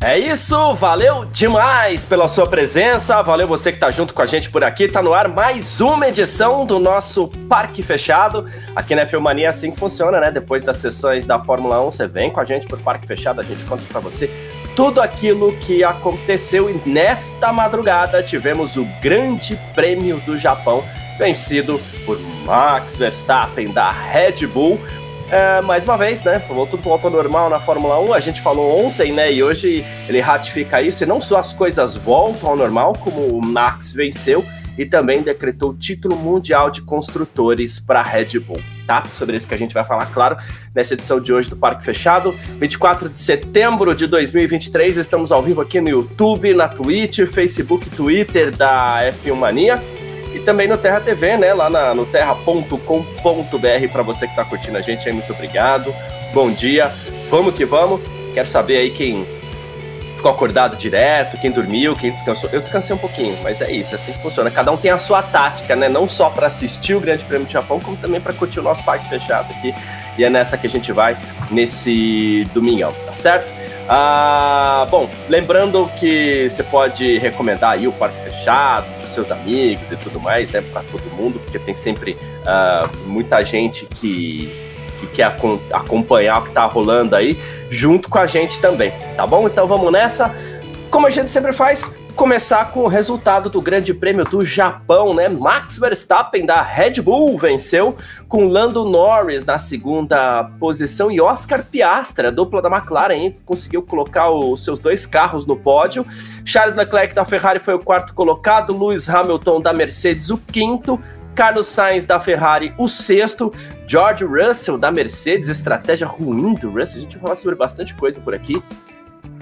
É isso, valeu demais pela sua presença, valeu você que tá junto com a gente por aqui, tá no ar mais uma edição do nosso Parque Fechado, aqui na Filmania é assim que funciona, né, depois das sessões da Fórmula 1, você vem com a gente pro Parque Fechado, a gente conta pra você tudo aquilo que aconteceu e nesta madrugada tivemos o Grande Prêmio do Japão, vencido por Max Verstappen da Red Bull, é, mais uma vez, né? Tudo voltou normal na Fórmula 1. A gente falou ontem, né? E hoje ele ratifica isso. E não só as coisas voltam ao normal, como o Max venceu e também decretou o título mundial de construtores para a Red Bull. Tá? Sobre isso que a gente vai falar, claro, nessa edição de hoje do Parque Fechado. 24 de setembro de 2023, estamos ao vivo aqui no YouTube, na Twitch, Facebook, Twitter da F1 Mania e também no Terra TV, né? Lá na, no terra.com.br para você que está curtindo a gente aí, muito obrigado. Bom dia, vamos que vamos. Quero saber aí quem ficou acordado direto, quem dormiu, quem descansou. Eu descansei um pouquinho, mas é isso, é assim que funciona. Cada um tem a sua tática, né? Não só para assistir o Grande Prêmio do Japão, como também para curtir o nosso parque fechado aqui. E é nessa que a gente vai nesse domingão, tá certo? Ah, bom, lembrando que você pode recomendar aí o Parque Fechado para seus amigos e tudo mais, né, para todo mundo, porque tem sempre ah, muita gente que, que quer acompanhar o que está rolando aí, junto com a gente também, tá bom? Então vamos nessa. Como a gente sempre faz, começar com o resultado do Grande Prêmio do Japão, né? Max Verstappen da Red Bull venceu com Lando Norris na segunda posição e Oscar Piastra, dupla da McLaren, conseguiu colocar os seus dois carros no pódio. Charles Leclerc da Ferrari foi o quarto colocado, Lewis Hamilton da Mercedes o quinto, Carlos Sainz da Ferrari, o sexto. George Russell da Mercedes, estratégia ruim do Russell. A gente vai falar sobre bastante coisa por aqui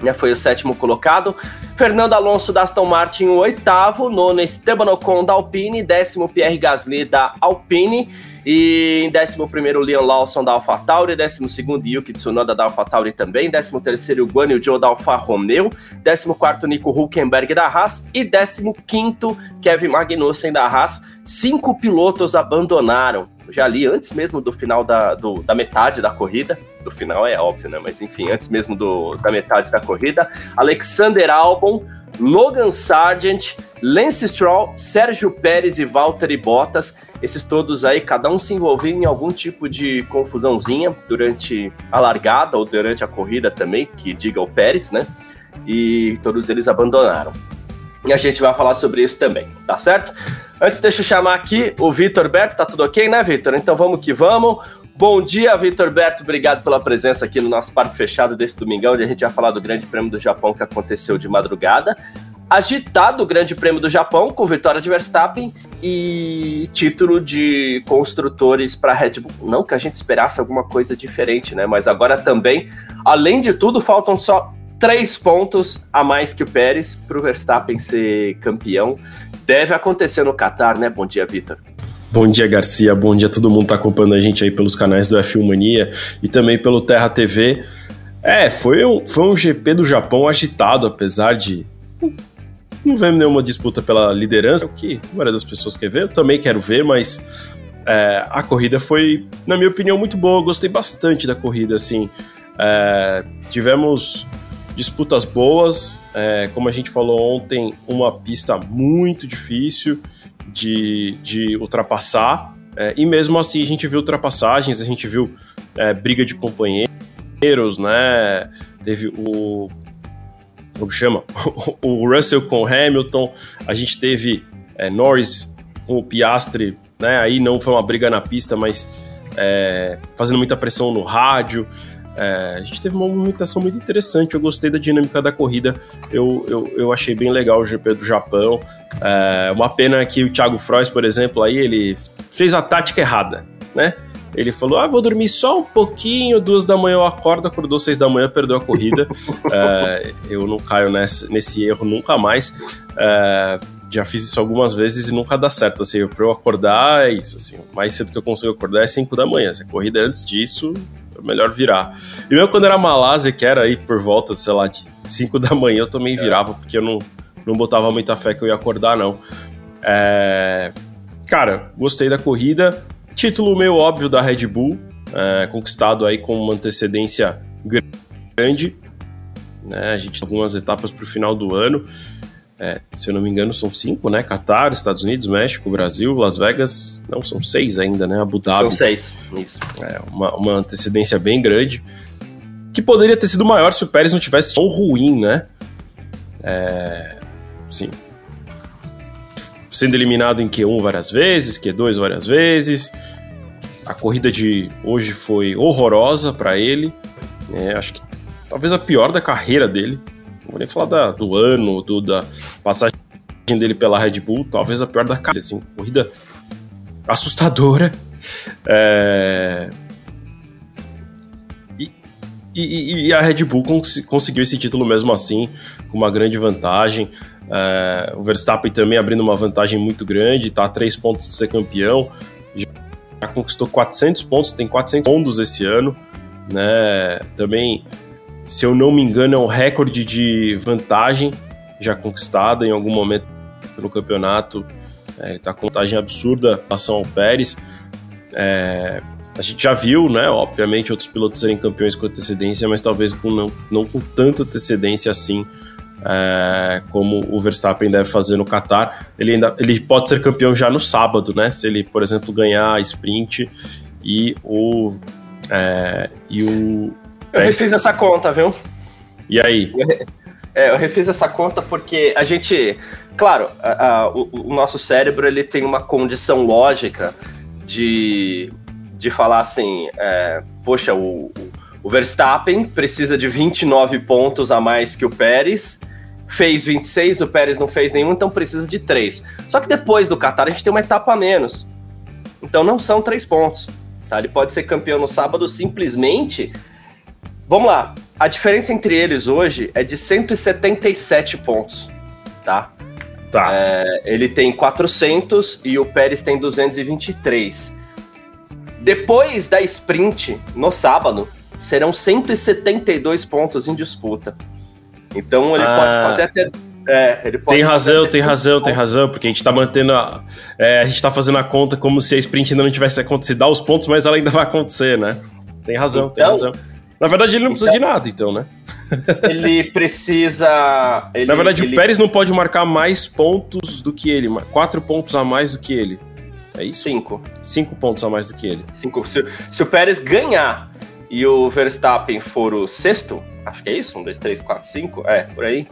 né, foi o sétimo colocado. Fernando Alonso da Aston Martin, o oitavo. Nono, Esteban Ocon da Alpine. Décimo, Pierre Gasly da Alpine. E em décimo primeiro, Leon Lawson da AlphaTauri. Décimo segundo, Yuki Tsunoda da AlphaTauri também. Décimo terceiro, Guan Yu Zhou da Alfa Romeo. Décimo quarto, Nico Hulkenberg da Haas. E décimo quinto, Kevin Magnussen da Haas. Cinco pilotos abandonaram. Já li antes mesmo do final da, do, da metade da corrida do final é óbvio, né? Mas enfim, antes mesmo do, da metade da corrida, Alexander Albon, Logan Sargent, Lance Stroll, Sérgio Pérez e Valtteri Bottas, esses todos aí, cada um se envolvendo em algum tipo de confusãozinha durante a largada ou durante a corrida também, que diga o Pérez, né? E todos eles abandonaram. E a gente vai falar sobre isso também, tá certo? Antes, deixa eu chamar aqui o Vitor Berto, tá tudo ok, né, Vitor? Então vamos que vamos. Bom dia, Vitor Berto. Obrigado pela presença aqui no nosso parque fechado desse domingão, onde a gente vai falar do Grande Prêmio do Japão que aconteceu de madrugada. Agitado o Grande Prêmio do Japão, com vitória de Verstappen e título de construtores para Red Bull. Não que a gente esperasse alguma coisa diferente, né? Mas agora também, além de tudo, faltam só três pontos a mais que o Pérez para o Verstappen ser campeão. Deve acontecer no Qatar, né? Bom dia, Vitor. Bom dia, Garcia. Bom dia a todo mundo que tá acompanhando a gente aí pelos canais do F1 Mania e também pelo Terra TV. É, foi um, foi um GP do Japão agitado, apesar de não vemos nenhuma disputa pela liderança, o que a maioria das pessoas quer ver. Eu também quero ver, mas é, a corrida foi, na minha opinião, muito boa. Eu gostei bastante da corrida, assim. É, tivemos disputas boas, é, como a gente falou ontem, uma pista muito difícil de, de ultrapassar. É, e mesmo assim a gente viu ultrapassagens, a gente viu é, briga de companheiros, né? Teve o. Como chama? o Russell com o Hamilton, a gente teve é, Norris com o Piastre, né? Aí não foi uma briga na pista, mas é, fazendo muita pressão no rádio. É, a gente teve uma movimentação muito interessante, eu gostei da dinâmica da corrida, eu, eu, eu achei bem legal o GP do Japão. É, uma pena que o Thiago Frois, por exemplo, aí ele fez a tática errada, né? Ele falou: Ah, vou dormir só um pouquinho, duas da manhã eu acordo, acordou seis da manhã, perdeu a corrida. é, eu não caio nesse, nesse erro nunca mais. É, já fiz isso algumas vezes e nunca dá certo. Assim, pra eu acordar é isso. Assim, o mais cedo que eu consigo acordar é 5 da manhã. Se a corrida é antes disso, melhor virar. E mesmo quando era Malásia, que era aí por volta, sei lá, de 5 da manhã, eu também é. virava, porque eu não, não botava muita fé que eu ia acordar, não. É... Cara, gostei da corrida. Título meio óbvio da Red Bull, é, conquistado aí com uma antecedência grande. Né? A gente tem algumas etapas para o final do ano. É, se eu não me engano, são cinco, né? Qatar, Estados Unidos, México, Brasil, Las Vegas. Não, são seis ainda, né? Abu Dhabi. São seis, isso. É, uma, uma antecedência bem grande. Que poderia ter sido maior se o Pérez não tivesse tão ruim, né? É, sim. Sendo eliminado em Q1 várias vezes, Q2 várias vezes. A corrida de hoje foi horrorosa para ele. É, acho que talvez a pior da carreira dele. Não vou nem falar da, do ano, do, da passagem dele pela Red Bull, talvez a pior da carreira, assim, corrida assustadora. É... E, e, e, a Red Bull cons conseguiu esse título mesmo assim, com uma grande vantagem. É... o Verstappen também abrindo uma vantagem muito grande, está a três pontos de ser campeão. Já conquistou 400 pontos, tem 400 pontos esse ano. Né? Também se eu não me engano, é um recorde de vantagem já conquistada em algum momento no campeonato. É, ele está com vantagem absurda em relação ao Pérez. É, a gente já viu, né, obviamente, outros pilotos serem campeões com antecedência, mas talvez com não, não com tanta antecedência assim é, como o Verstappen deve fazer no Qatar. Ele, ainda, ele pode ser campeão já no sábado, né? Se ele, por exemplo, ganhar a sprint e o, é, e o, eu refiz essa conta, viu? E aí? É, eu refiz essa conta porque a gente, claro, a, a, o, o, nosso cérebro ele tem uma condição lógica de, de falar assim, é, poxa, o, o Verstappen precisa de 29 pontos a mais que o Pérez, fez 26, o Pérez não fez nenhum, então precisa de 3. Só que depois do Qatar a gente tem uma etapa a menos. Então não são 3 pontos. Tá? Ele pode ser campeão no sábado simplesmente Vamos lá. A diferença entre eles hoje é de 177 pontos, tá? Tá. É, ele tem 400 e o Pérez tem 223. Depois da sprint, no sábado, serão 172 pontos em disputa. Então ele ah. pode fazer até é, ele pode tem razão, tem razão, tem razão, porque a gente tá mantendo a. É, a gente tá fazendo a conta como se a sprint ainda não tivesse acontecido, dá os pontos, mas ela ainda vai acontecer, né? Tem razão, então, tem razão. Na verdade, ele não precisa de então, nada, então, né? ele precisa. Ele, Na verdade, ele... o Pérez não pode marcar mais pontos do que ele, quatro pontos a mais do que ele. É isso? Cinco. Cinco pontos a mais do que ele. Cinco. Se, se o Pérez ganhar e o Verstappen for o sexto, acho que é isso? Um, dois, três, quatro, cinco? É, por aí.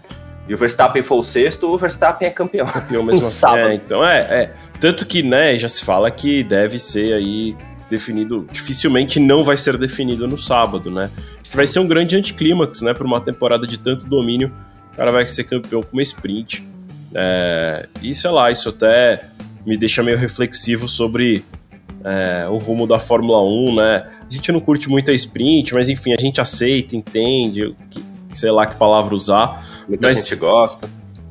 E o Verstappen for o sexto, o Verstappen é campeão. Campeão mesmo assim. É, então, é, é. Tanto que, né, já se fala que deve ser aí definido, dificilmente não vai ser definido no sábado, né? Vai ser um grande anticlímax, né? Para uma temporada de tanto domínio, o cara vai ser campeão com uma sprint. É, e sei lá, isso até me deixa meio reflexivo sobre é, o rumo da Fórmula 1, né? A gente não curte muito a sprint, mas enfim, a gente aceita, entende, que, sei lá que palavra usar. Muita mas, gente gosta.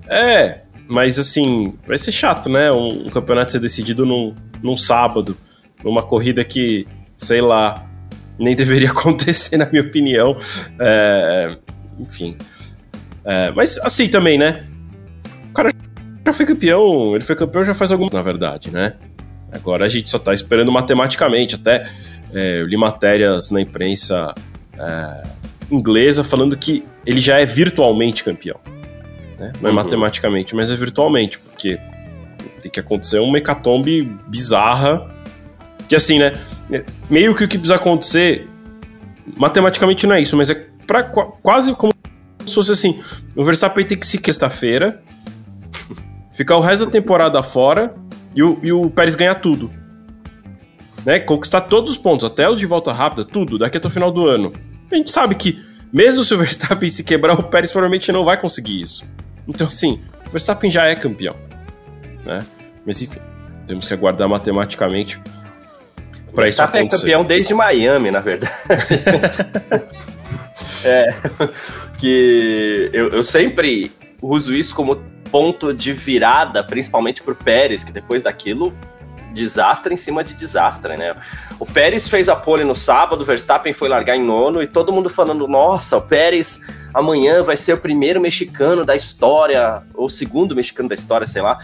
É, mas assim, vai ser chato, né? Um, um campeonato ser decidido num, num sábado numa corrida que, sei lá, nem deveria acontecer, na minha opinião. É, enfim. É, mas assim também, né? O cara já foi campeão, ele foi campeão já faz algum na verdade, né? Agora a gente só tá esperando matematicamente. Até é, eu li matérias na imprensa é, inglesa falando que ele já é virtualmente campeão. Né? Não é uhum. matematicamente, mas é virtualmente, porque tem que acontecer uma hecatombe bizarra que assim, né? Meio que o que precisa acontecer, matematicamente não é isso, mas é pra, quase como se fosse assim: o Verstappen tem que se quinta-feira, ficar o resto da temporada fora e o, e o Pérez ganhar tudo. Né? Conquistar todos os pontos, até os de volta rápida, tudo, daqui até o final do ano. A gente sabe que, mesmo se o Verstappen se quebrar, o Pérez provavelmente não vai conseguir isso. Então, assim, o Verstappen já é campeão. Né? Mas enfim, temos que aguardar matematicamente para isso Verstappen é campeão desde Miami, na verdade. é, que eu, eu sempre uso isso como ponto de virada, principalmente pro Pérez, que depois daquilo desastre em cima de desastre, né? O Pérez fez a pole no sábado, o Verstappen foi largar em nono e todo mundo falando: nossa, o Pérez amanhã vai ser o primeiro mexicano da história, ou o segundo mexicano da história, sei lá,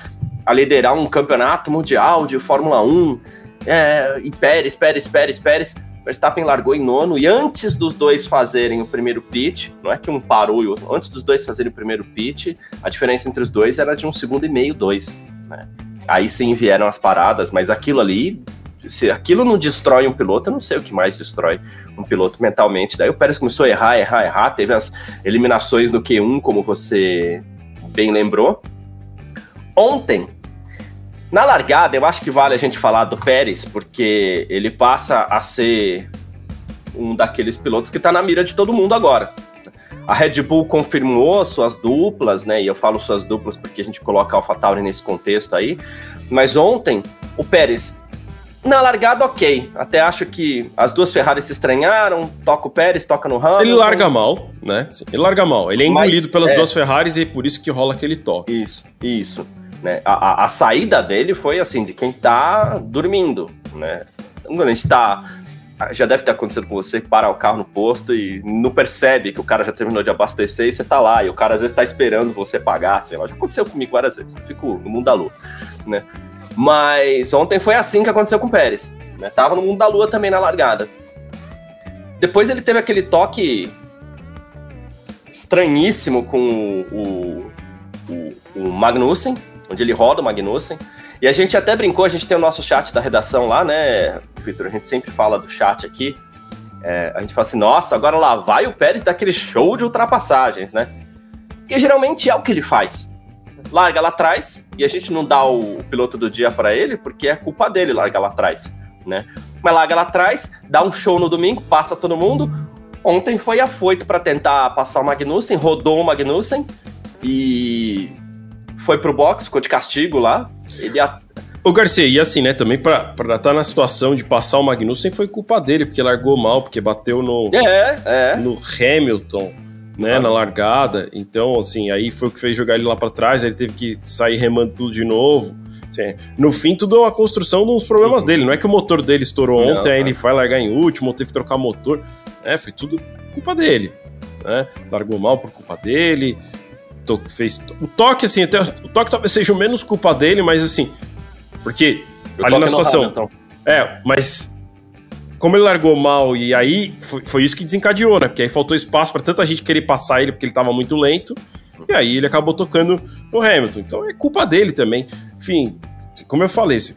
a liderar um campeonato mundial de Fórmula 1. É, e Pérez, Pérez, Pérez, Pérez. Verstappen largou em nono e antes dos dois fazerem o primeiro pit, não é que um parou e outro, antes dos dois fazerem o primeiro pit, a diferença entre os dois era de um segundo e meio, dois. Né? Aí sim vieram as paradas, mas aquilo ali, se aquilo não destrói um piloto, eu não sei o que mais destrói um piloto mentalmente. Daí o Pérez começou a errar, errar, errar, teve as eliminações do Q1, como você bem lembrou. Ontem, na largada, eu acho que vale a gente falar do Pérez, porque ele passa a ser um daqueles pilotos que está na mira de todo mundo agora. A Red Bull confirmou suas duplas, né? E eu falo suas duplas porque a gente coloca a AlphaTauri nesse contexto aí. Mas ontem, o Pérez, na largada, ok. Até acho que as duas Ferraris se estranharam. Toca o Pérez, toca no Hamilton. Ele larga mal, né? Ele larga mal. Ele é engolido Mas, pelas é... duas Ferraris e é por isso que rola aquele toque. Isso, isso. Né? A, a, a, saída dele foi assim, de quem tá dormindo, né? A gente tá. Já deve ter acontecido com você, para o carro no posto e não percebe que o cara já terminou de abastecer e você tá lá, e o cara às vezes tá esperando você pagar, sei lá. Já aconteceu comigo várias vezes, fico no mundo da lua, né? Mas ontem foi assim que aconteceu com o Pérez, né? Tava no mundo da lua também na largada. Depois ele teve aquele toque estranhíssimo com o, o, o Magnussen, onde ele roda o Magnussen. E a gente até brincou, a gente tem o nosso chat da redação lá, né, Vitor? A gente sempre fala do chat aqui. É, a gente fala assim, nossa, agora lá vai o Pérez daquele show de ultrapassagens, né? Que geralmente é o que ele faz. Larga lá atrás e a gente não dá o piloto do dia para ele porque é culpa dele largar lá atrás, né? Mas larga lá atrás, dá um show no domingo, passa todo mundo. Ontem foi afoito para tentar passar o Magnussen, rodou o Magnussen e foi pro box, ficou de castigo lá. Ele a... Ô Garcia, e assim, né, também pra estar tá na situação de passar o Magnussen foi culpa dele, porque largou mal, porque bateu no, é, é. no Hamilton, né, ah. na largada. Então, assim, aí foi o que fez jogar ele lá para trás, ele teve que sair remando tudo de novo. Assim, no fim, tudo é uma construção dos problemas uhum. dele. Não é que o motor dele estourou Não, ontem, aí ele vai largar em último, teve que trocar motor. É, foi tudo culpa dele. Né? Largou mal por culpa dele fez. O toque, assim, até, o toque talvez seja o menos culpa dele, mas assim. Porque o ali na situação. Então. É, mas. Como ele largou mal e aí foi, foi isso que desencadeou, né? Porque aí faltou espaço para tanta gente querer passar ele porque ele tava muito lento. E aí ele acabou tocando no Hamilton. Então é culpa dele também. Enfim, como eu falei, assim,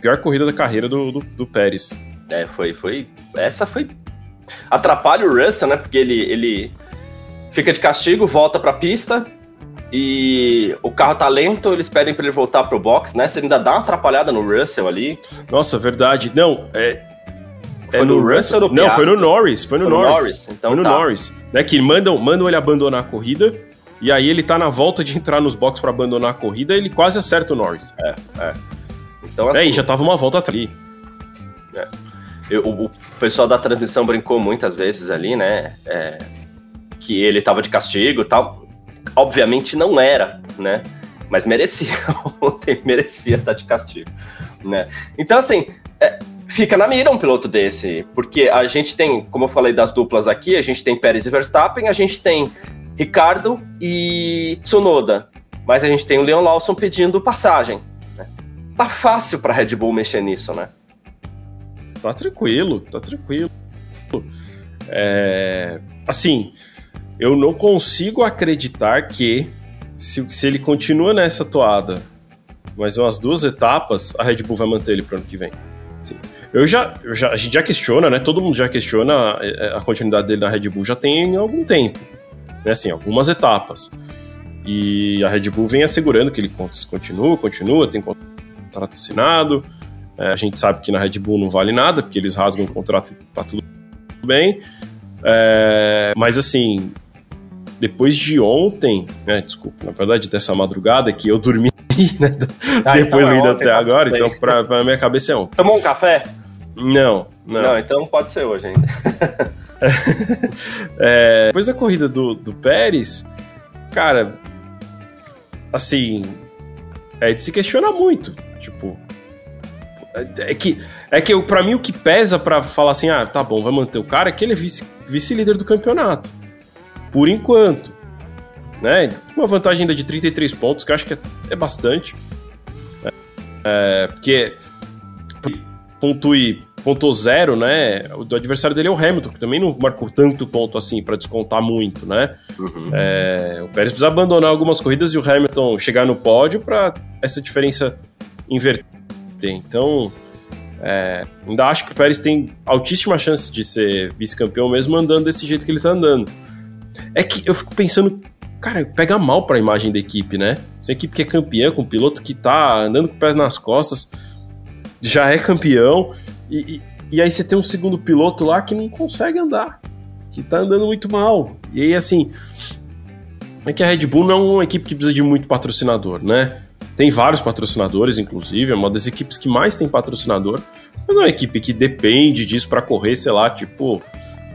pior corrida da carreira do, do, do Pérez. É, foi, foi. Essa foi. Atrapalha o Russell, né? Porque ele, ele fica de castigo, volta pra pista, e o carro tá lento, eles pedem para ele voltar pro box, né? Você ainda dá uma atrapalhada no Russell ali. Nossa, verdade. Não, é. Foi é no, no Russell ou no Não, foi no Norris. Foi no foi Norris. No Norris. Então foi no tá. Norris. Né, que mandam, mandam ele abandonar a corrida. E aí ele tá na volta de entrar nos boxes para abandonar a corrida, ele quase acerta o Norris. É, é. Então, assim, é, e assim, já tava uma volta ali. É. Eu, o, o, pessoal da transmissão brincou muitas vezes ali, né? É, que ele tava de castigo e tal obviamente não era, né? Mas merecia, ontem merecia estar de castigo, né? Então, assim, é, fica na mira um piloto desse, porque a gente tem, como eu falei das duplas aqui, a gente tem Pérez e Verstappen, a gente tem Ricardo e Tsunoda, mas a gente tem o Leon Lawson pedindo passagem. Né? Tá fácil para Red Bull mexer nisso, né? Tá tranquilo, tá tranquilo. É, assim, eu não consigo acreditar que, se, se ele continua nessa toada mais umas duas etapas, a Red Bull vai manter ele para o ano que vem. Sim. Eu já, eu já, a gente já questiona, né? Todo mundo já questiona a, a, continuidade dele na Red Bull já tem algum tempo, né? Assim, algumas etapas. E a Red Bull vem assegurando que ele continua, continua, tem contrato assinado. É, a gente sabe que na Red Bull não vale nada, porque eles rasgam o contrato e tá tudo bem. É, mas assim, depois de ontem, né, desculpa, na verdade dessa madrugada que eu dormi, né, ah, depois então é ainda ontem, até agora, então pra, pra minha cabeça é ontem. Tomou um café? Não, não. Não, então pode ser hoje ainda. é, depois da corrida do, do Pérez, cara, assim, é de se questionar muito, tipo, É que, é que para mim o que pesa para falar assim, ah, tá bom, vai manter o cara, é que ele é vice-líder vice do campeonato. Por enquanto. Né? Uma vantagem ainda de 33 pontos, que eu acho que é, é bastante. É, porque pontue ponto zero, né? O do adversário dele é o Hamilton, que também não marcou tanto ponto assim para descontar muito, né? Uhum. É, o Pérez precisa abandonar algumas corridas e o Hamilton chegar no pódio para essa diferença inverter. Então, é, ainda acho que o Pérez tem altíssima chance de ser vice-campeão mesmo andando desse jeito que ele tá andando. É que eu fico pensando, cara, pega mal para a imagem da equipe, né? Essa equipe que é campeã, com um piloto que tá andando com o pé nas costas, já é campeão e, e, e, aí você tem um segundo piloto lá que não consegue andar, que tá andando muito mal. E aí, assim, é que a Red Bull não é uma equipe que precisa de muito patrocinador, né? Tem vários patrocinadores, inclusive, é uma das equipes que mais tem patrocinador, mas é uma equipe que depende disso para correr, sei lá, tipo,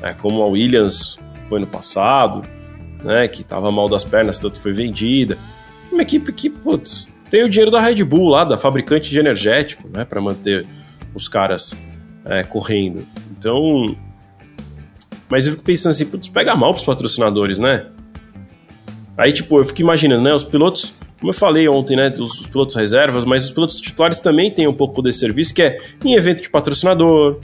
é, como a Williams foi no passado, né? Que tava mal das pernas, tanto foi vendida. Uma equipe que, putz, tem o dinheiro da Red Bull lá, da fabricante de energético, né? Para manter os caras é, correndo. Então. Mas eu fico pensando assim, putz, pega mal pros patrocinadores, né? Aí, tipo, eu fico imaginando, né? Os pilotos, como eu falei ontem, né? Os, os pilotos reservas, mas os pilotos titulares também têm um pouco desse serviço, que é em evento de patrocinador.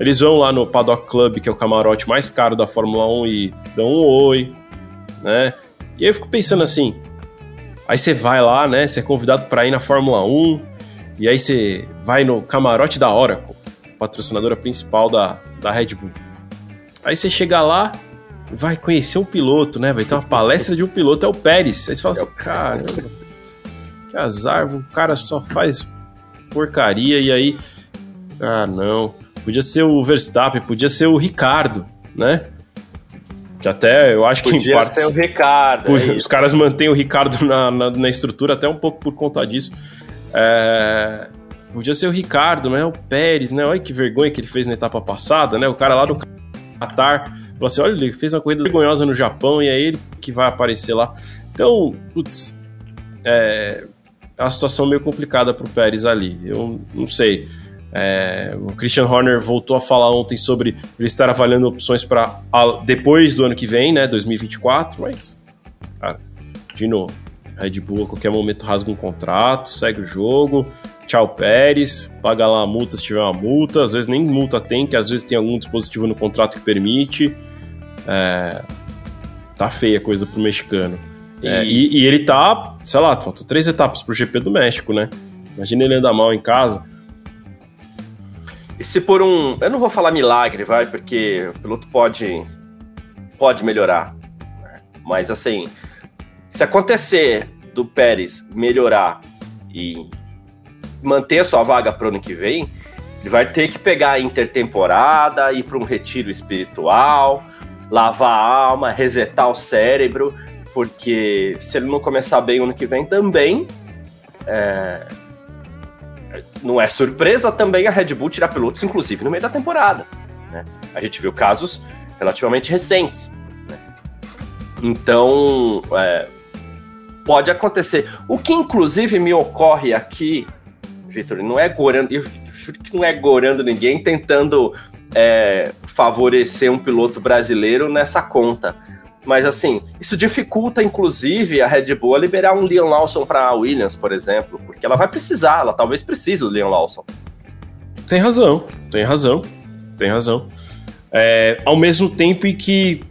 Eles vão lá no Paddock Club, que é o camarote mais caro da Fórmula 1, e dão um oi, né? E aí eu fico pensando assim. Aí você vai lá, né? Você é convidado para ir na Fórmula 1, e aí você vai no camarote da Oracle, patrocinadora principal da, da Red Bull. Aí você chega lá, vai conhecer um piloto, né? Vai ter uma palestra de um piloto, é o Pérez. Aí você fala assim, caramba, que azar, o cara só faz porcaria e aí. Ah, não. Podia ser o Verstappen, podia ser o Ricardo, né? Que até eu acho podia que em parte. Ser o Ricardo. Por, é os caras mantêm o Ricardo na, na, na, estrutura até um pouco por conta disso. É, podia ser o Ricardo, né? O Pérez, né? Olha que vergonha que ele fez na etapa passada, né? O cara lá do Qatar falou assim: olha, ele fez uma corrida vergonhosa no Japão e é ele que vai aparecer lá. Então, putz, é, é uma situação meio complicada pro Pérez ali. Eu não sei. É, o Christian Horner voltou a falar ontem sobre ele estar avaliando opções para depois do ano que vem, né, 2024, mas, cara, de novo, Red Bull a qualquer momento rasga um contrato, segue o jogo, tchau Pérez, paga lá a multa se tiver uma multa, às vezes nem multa tem, que às vezes tem algum dispositivo no contrato que permite. É, tá feia a coisa pro mexicano. E... É, e, e, ele tá, sei lá, faltam três etapas pro GP do México, né? Imagina ele andar mal em casa. E se por um. Eu não vou falar milagre, vai, porque o piloto pode, pode melhorar. Né? Mas assim, se acontecer do Pérez melhorar e manter sua vaga para o ano que vem, ele vai ter que pegar a intertemporada, ir para um retiro espiritual, lavar a alma, resetar o cérebro, porque se ele não começar bem o ano que vem também, é... não é surpresa também a Red Bull tirar pilotos, inclusive no meio da temporada. Né? A gente viu casos relativamente recentes. Né? Então, é, pode acontecer. O que inclusive me ocorre aqui, Vitor, não é gorando, eu juro que não é gorando ninguém tentando é, favorecer um piloto brasileiro nessa conta. Mas assim, isso dificulta inclusive a Red Bull a liberar um Leon Lawson para a Williams, por exemplo, porque ela vai precisar, ela talvez precise do Leon Lawson. Tem razão, tem razão, tem razão. É, ao mesmo tempo em que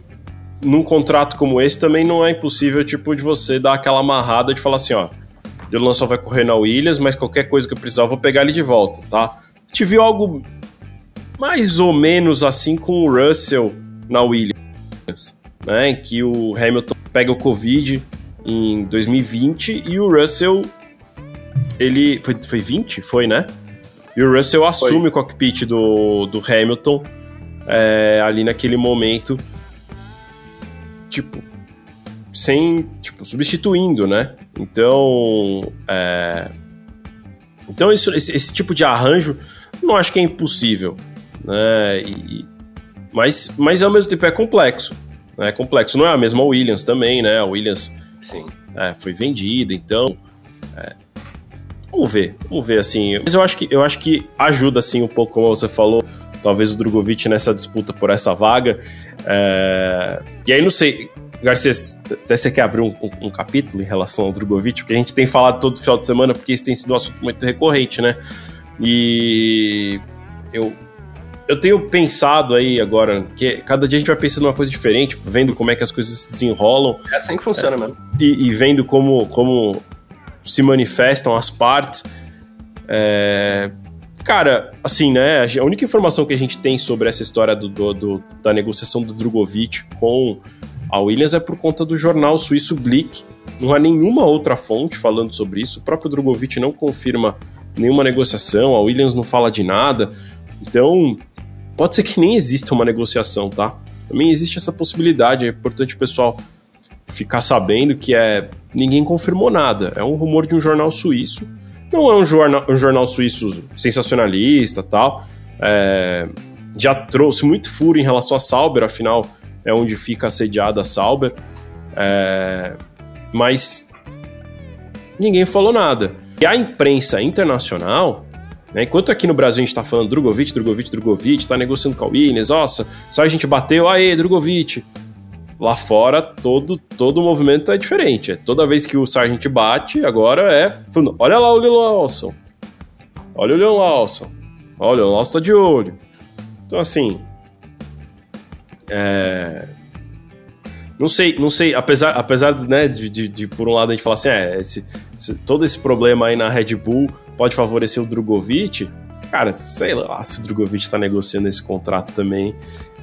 num contrato como esse também não é impossível, tipo, de você dar aquela amarrada de falar assim, ó, Dylan só vai correr na Williams, mas qualquer coisa que eu precisar eu vou pegar ele de volta, tá? A gente viu algo mais ou menos assim com o Russell na Williams, né? Em que o Hamilton pega o Covid em 2020 e o Russell ele foi, foi 20? Foi, né? E o Russell assume foi. o cockpit do, do Hamilton é, ali naquele momento tipo, sem, tipo, substituindo, né? Então, é... então isso, esse, esse, tipo de arranjo não acho que é impossível, né? E, mas, mas ao mesmo tempo é complexo, né? É complexo. Não é a mesma Williams também, né? A Williams Sim. É, foi vendida, então é... vamos ver, vamos ver assim. Mas eu acho que eu acho que ajuda assim um pouco, como você falou, talvez o Drogovic nessa disputa por essa vaga. É... E aí não sei, Garcia, até você quer abrir um, um, um, capítulo em relação ao Drogovic, porque a gente tem falado todo final de semana, porque isso tem sido um assunto muito recorrente, né? E eu eu tenho pensado aí agora que cada dia a gente vai pensando uma coisa diferente, vendo como é que as coisas se desenrolam. É assim que funciona é, mesmo. E, e, vendo como, como se manifestam as partes. É, cara, assim, né? A única informação que a gente tem sobre essa história do, do, do, da negociação do Drogovic com a Williams é por conta do jornal suíço Blick. Não há nenhuma outra fonte falando sobre isso. O próprio Drogovic não confirma nenhuma negociação, a Williams não fala de nada. Então, Pode ser que nem exista uma negociação, tá? Também existe essa possibilidade, é importante o pessoal ficar sabendo que é ninguém confirmou nada. É um rumor de um jornal suíço. Não é um jornal, um jornal suíço sensacionalista tal. É, já trouxe muito furo em relação a Sauber, afinal é onde fica assediada a Sauber. É, mas ninguém falou nada. E a imprensa internacional? Enquanto aqui no Brasil a gente tá falando Drogovic, Drogovic, Drogovic, tá negociando com a Williams, nossa, só a gente bateu, aê, Drogovic. Lá fora, todo, todo movimento é diferente. É toda vez que o Sargent bate, agora é. Olha lá o Leon Lawson. Olha o Leon Lawson. Olha, o Leon Lawson tá de olho. Então, assim. É. Não sei, não sei, apesar, apesar né, de, de, de, por um lado a gente falar assim, é, esse, todo esse problema aí na Red Bull pode favorecer o Drogovic, cara, sei lá se o Drogovic está negociando esse contrato também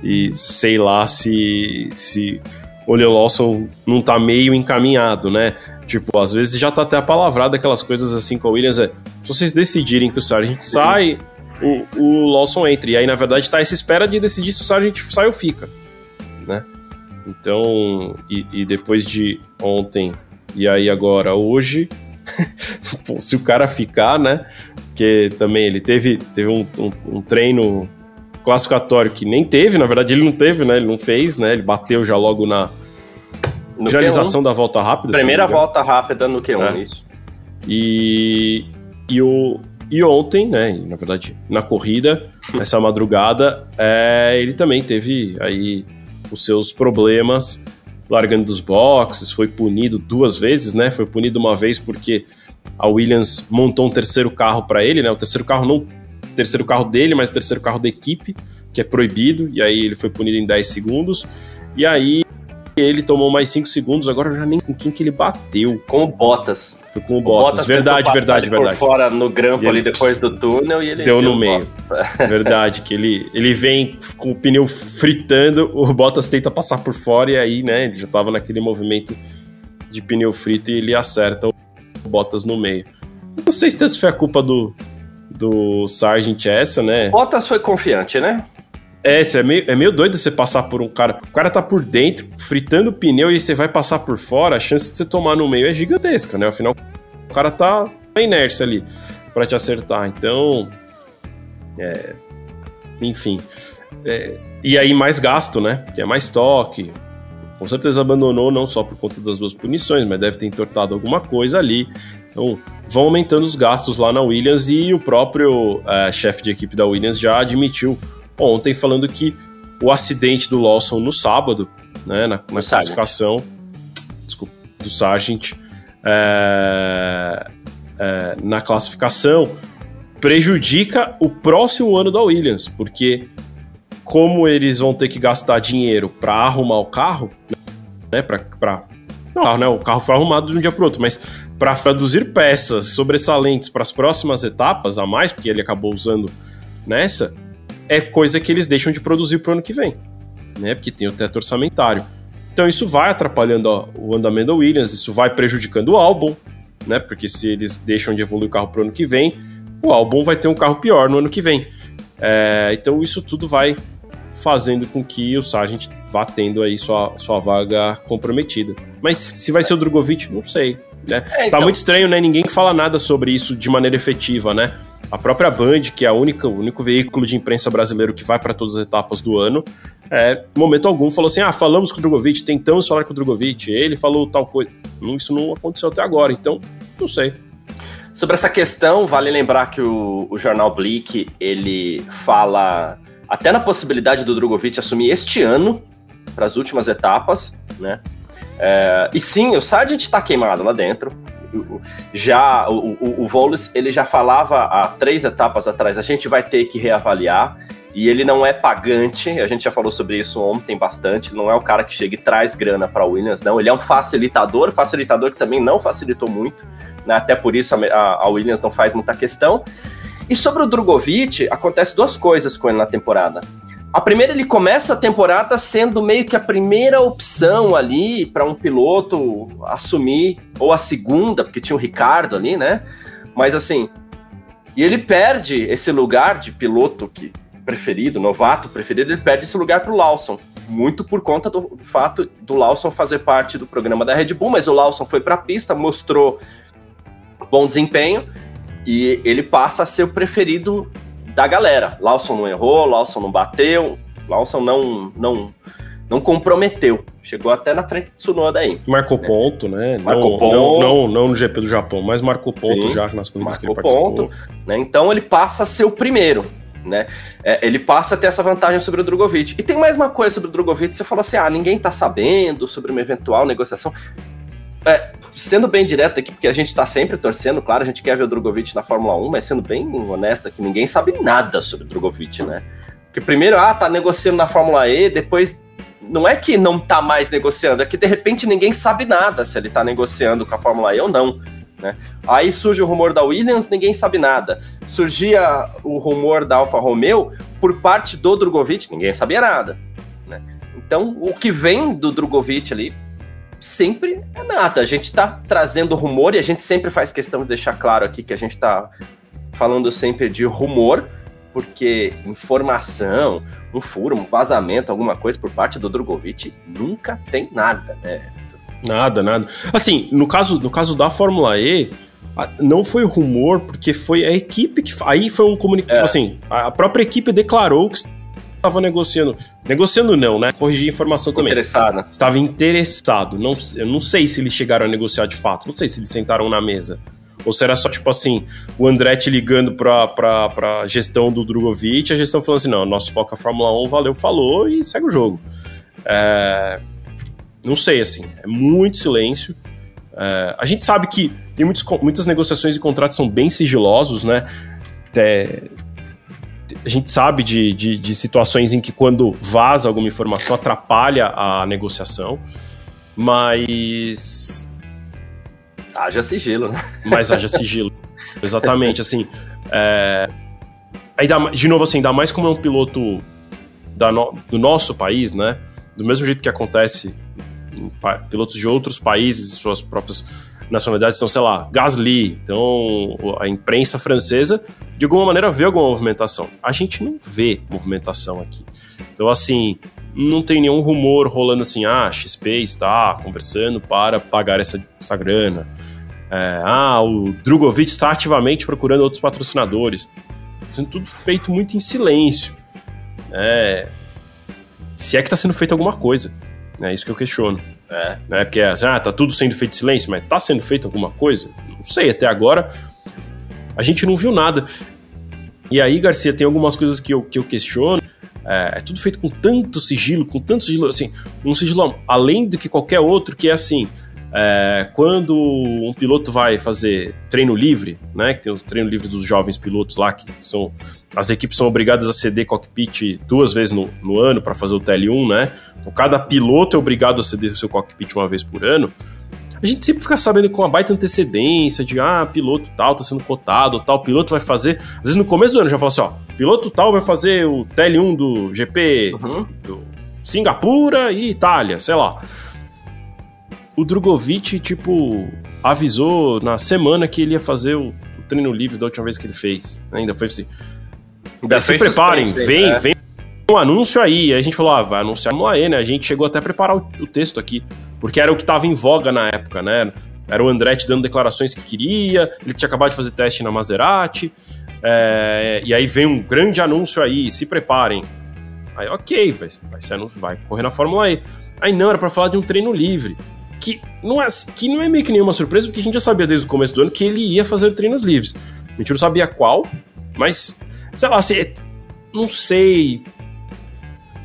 e sei lá se, se o Leo Lawson não tá meio encaminhado, né? Tipo, às vezes já tá até apalavrado aquelas coisas assim com o Williams, é, se vocês decidirem que o Sargent sai, o, o Lawson entra. E aí, na verdade, tá essa espera de decidir se o Sargent sai ou fica, né? Então, e, e depois de ontem, e aí agora hoje, se o cara ficar, né? Porque também ele teve, teve um, um, um, treino classificatório que nem teve, na verdade ele não teve, né? Ele não fez, né? Ele bateu já logo na no finalização Q1. da volta rápida. Primeira volta rápida no Q1, é. isso. E, e, o, e ontem, né? Na verdade, na corrida, essa madrugada, é, ele também teve aí os seus problemas largando dos boxes, foi punido duas vezes, né? Foi punido uma vez porque a Williams montou um terceiro carro para ele, né? O terceiro carro não terceiro carro dele, mas o terceiro carro da equipe, que é proibido, e aí ele foi punido em 10 segundos. E aí ele tomou mais 5 segundos, agora já nem com quem que ele bateu. Com o Bottas. Foi com o, o Bottas. Bottas verdade, verdade, verdade. Por fora no grampo ele... ali depois do túnel e ele deu no meio. verdade, que ele, ele vem com o pneu fritando, o Bottas tenta passar por fora e aí, né, ele já tava naquele movimento de pneu frito e ele acerta o Bottas no meio. Não sei se foi a culpa do, do Sargent essa, né? Bottas foi confiante, né? É, é meio, é meio doido você passar por um cara. O cara tá por dentro, fritando o pneu e você vai passar por fora, a chance de você tomar no meio é gigantesca, né? Afinal, o cara tá na inércia ali para te acertar. Então. É. Enfim. É, e aí mais gasto, né? Que é mais toque. Com certeza abandonou não só por conta das duas punições, mas deve ter entortado alguma coisa ali. Então, vão aumentando os gastos lá na Williams e o próprio é, chefe de equipe da Williams já admitiu ontem falando que o acidente do Lawson no sábado, né, na, na classificação desculpa, do Sargent, é, é, na classificação, prejudica o próximo ano da Williams, porque como eles vão ter que gastar dinheiro para arrumar o carro, né, para não, né, o carro foi arrumado de um dia para outro, mas para traduzir peças sobressalentes para as próximas etapas a mais, porque ele acabou usando nessa, é coisa que eles deixam de produzir pro ano que vem, né? Porque tem o teto orçamentário. Então isso vai atrapalhando ó, o andamento da Williams, isso vai prejudicando o álbum, né? Porque se eles deixam de evoluir o carro pro ano que vem, o álbum vai ter um carro pior no ano que vem. É, então isso tudo vai fazendo com que o Sargent vá tendo aí sua, sua vaga comprometida. Mas se vai ser o Drogovic, não sei. Né? É, tá então... Tá muito estranho, né? Ninguém fala nada sobre isso de maneira efetiva, né? A própria Band, que é a única, o único veículo de imprensa brasileiro que vai para todas as etapas do ano, é, momento algum falou assim: ah, falamos com o Drogovic, tentamos falar com o Drogovic, ele falou tal coisa. Isso não aconteceu até agora, então não sei. Sobre essa questão, vale lembrar que o, o jornal Blick, ele fala até na possibilidade do Drogovic assumir este ano para as últimas etapas, né? É, e sim, o Sargent está queimado lá dentro. Já o, o, o ele já falava há três etapas atrás, a gente vai ter que reavaliar. E ele não é pagante, a gente já falou sobre isso ontem bastante. Não é o cara que chega e traz grana para Williams, não. Ele é um facilitador, facilitador que também não facilitou muito, né? até por isso a, a Williams não faz muita questão. E sobre o Drogovic, acontece duas coisas com ele na temporada. A primeira, ele começa a temporada sendo meio que a primeira opção ali para um piloto assumir, ou a segunda, porque tinha o Ricardo ali, né? Mas assim, e ele perde esse lugar de piloto que preferido, novato preferido, ele perde esse lugar para o Lawson. Muito por conta do fato do Lawson fazer parte do programa da Red Bull, mas o Lawson foi para a pista, mostrou bom desempenho e ele passa a ser o preferido da galera. Lawson não errou, Lawson não bateu, Lawson não, não, não comprometeu. Chegou até na frente do Tsunoda aí. Marcou né? ponto, né? Marcou não, ponto. Não, não, não, no GP do Japão, mas marcou ponto Sim, já nas corridas que ele participou. Ponto, né? Então ele passa a ser o primeiro. Né? É, ele passa a ter essa vantagem sobre o Drogovic. E tem mais uma coisa sobre o Drogovic, você falou assim, ah, ninguém tá sabendo sobre uma eventual negociação. É, sendo bem direto aqui, porque a gente tá sempre torcendo, claro, a gente quer ver o Drogovic na Fórmula 1, mas sendo bem honesto aqui, ninguém sabe nada sobre o Drogovic, né? Porque primeiro, ah, tá negociando na Fórmula E, depois não é que não tá mais negociando, é que de repente ninguém sabe nada se ele tá negociando com a Fórmula E ou não. Né? Aí surge o rumor da Williams, ninguém sabe nada. Surgia o rumor da Alfa Romeo por parte do Drogovic, ninguém sabia nada. Né? Então, o que vem do Drogovic ali sempre é nada. A gente está trazendo rumor e a gente sempre faz questão de deixar claro aqui que a gente está falando sempre de rumor, porque informação, um furo, um vazamento, alguma coisa por parte do Drogovic nunca tem nada, né? Nada, nada. Assim, no caso, no caso da Fórmula E, não foi rumor, porque foi a equipe que. Aí foi um comunicado. É. Tipo assim, a própria equipe declarou que estava negociando. Negociando não, né? Corrigir a informação também. Interessado. Estava interessado. Não, eu não sei se eles chegaram a negociar de fato. Não sei se eles sentaram na mesa. Ou se era só, tipo assim, o Andretti ligando pra, pra, pra gestão do Drogovic, a gestão falando assim, não, nosso foco é a Fórmula 1, valeu, falou e segue o jogo. É... Não sei, assim, é muito silêncio. É... A gente sabe que tem muitos, muitas negociações e contratos são bem sigilosos, né? Até a gente sabe de, de, de, situações em que quando vaza alguma informação atrapalha a negociação, mas... Haja sigilo, né? Mas haja sigilo, exatamente, assim... É... Ainda, de novo, assim, ainda mais como é um piloto no, do nosso país, né? Do mesmo jeito que acontece em pilotos de outros países, suas próprias nacionalidades, então, sei lá, Gasly, então a imprensa francesa, de alguma maneira vê alguma movimentação. A gente não vê movimentação aqui. Então, assim, não tem nenhum rumor rolando assim, ah, XP está conversando para pagar essa, essa grana. É, ah, o Drogovic está ativamente procurando outros patrocinadores. Sendo tudo feito muito em silêncio. É, se é que está sendo feito alguma coisa. É isso que eu questiono. É. Né? Porque assim, ah, tá tudo sendo feito em silêncio, mas tá sendo feito alguma coisa? Não sei, até agora a gente não viu nada. E aí, Garcia, tem algumas coisas que eu, que eu questiono. É, é tudo feito com tanto sigilo, com tanto sigilo, assim, um sigilo além do que qualquer outro, que é assim. É, quando um piloto vai fazer treino livre, né, que tem o treino livre dos jovens pilotos lá, que são as equipes são obrigadas a ceder cockpit duas vezes no, no ano para fazer o TL1, né? Então, cada piloto é obrigado a ceder o seu cockpit uma vez por ano. A gente sempre fica sabendo com uma baita antecedência de ah, piloto tal tá sendo cotado, tal piloto vai fazer. Às vezes no começo do ano já fala assim, ó, piloto tal vai fazer o TL1 do GP uhum. do Singapura e Itália, sei lá o Drogovic, tipo, avisou na semana que ele ia fazer o, o treino livre da última vez que ele fez. Ainda foi assim. Ainda se preparem, vem, né? vem um anúncio aí. Aí a gente falou, ah, vai anunciar no AE, né? A gente chegou até a preparar o, o texto aqui, porque era o que estava em voga na época, né? Era o Andretti dando declarações que queria, ele tinha acabado de fazer teste na Maserati, é, e aí vem um grande anúncio aí, se preparem. Aí, ok, vai, vai, ser, vai correr na Fórmula E. Aí não, era para falar de um treino livre. Que não, é, que não é meio que nenhuma surpresa, porque a gente já sabia desde o começo do ano que ele ia fazer treinos livres. A gente não sabia qual, mas, sei lá, se, não sei.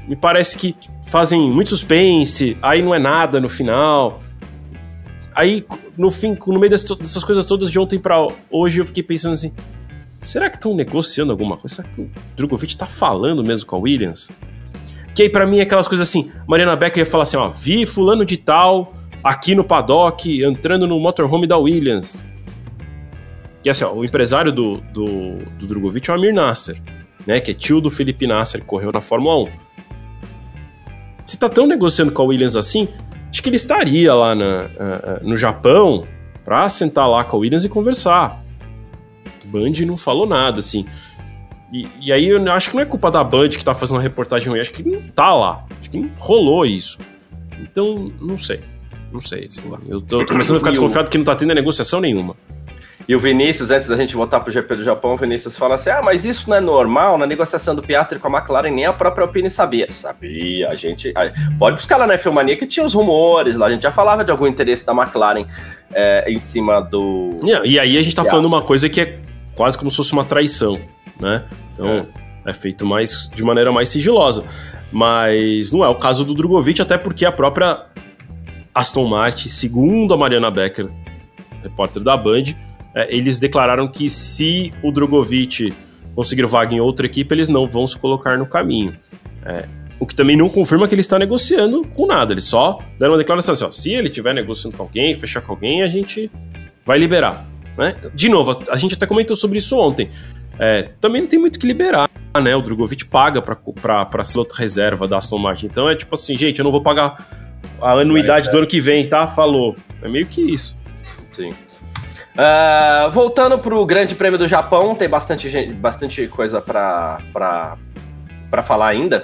Me parece que fazem muito suspense, aí não é nada no final. Aí, no fim, no meio dessas coisas todas de ontem para hoje, eu fiquei pensando assim: será que estão negociando alguma coisa? Será que o Drogovic tá falando mesmo com a Williams? Que aí, pra mim, é aquelas coisas assim: Mariana Becker ia falar assim, ó, vi Fulano de Tal aqui no paddock, entrando no motorhome da Williams. Que assim, ó, o empresário do, do, do Drogovic é o Amir Nasser, né? Que é tio do Felipe Nasser, que correu na Fórmula 1. Se tá tão negociando com a Williams assim, acho que ele estaria lá na, uh, no Japão pra sentar lá com a Williams e conversar. Band não falou nada, assim. E, e, aí eu acho que não é culpa da Band que tá fazendo a reportagem ruim, acho que não tá lá. Acho que não rolou isso. Então, não sei. Não sei, sei lá. Eu tô, tô começando a ficar desconfiado que não tá tendo negociação nenhuma. E o Vinícius, antes da gente voltar pro GP do Japão, o Vinícius fala assim: ah, mas isso não é normal na negociação do Piastri com a McLaren, nem a própria Alpine sabia. Sabia, a gente. pode buscar lá na Filmania que tinha os rumores lá, a gente já falava de algum interesse da McLaren é, em cima do. E aí a gente tá Piastri. falando uma coisa que é quase como se fosse uma traição, né? Então é, é feito mais de maneira mais sigilosa. Mas não é o caso do Drogovic, até porque a própria Aston Martin, segundo a Mariana Becker, repórter da Band, é, eles declararam que se o Drogovic conseguir vaga em outra equipe, eles não vão se colocar no caminho. É, o que também não confirma que ele está negociando com nada. Eles só deram uma declaração assim: ó, se ele estiver negociando com alguém, fechar com alguém, a gente vai liberar. Né? De novo, a gente até comentou sobre isso ontem. É, também não tem muito que liberar, né? O Drogovic paga para ser outra reserva da Aston Martin. Então é tipo assim, gente, eu não vou pagar a anuidade do ano que vem, tá? Falou. É meio que isso. Sim. Uh, voltando pro Grande Prêmio do Japão, tem bastante, gente, bastante coisa para falar ainda.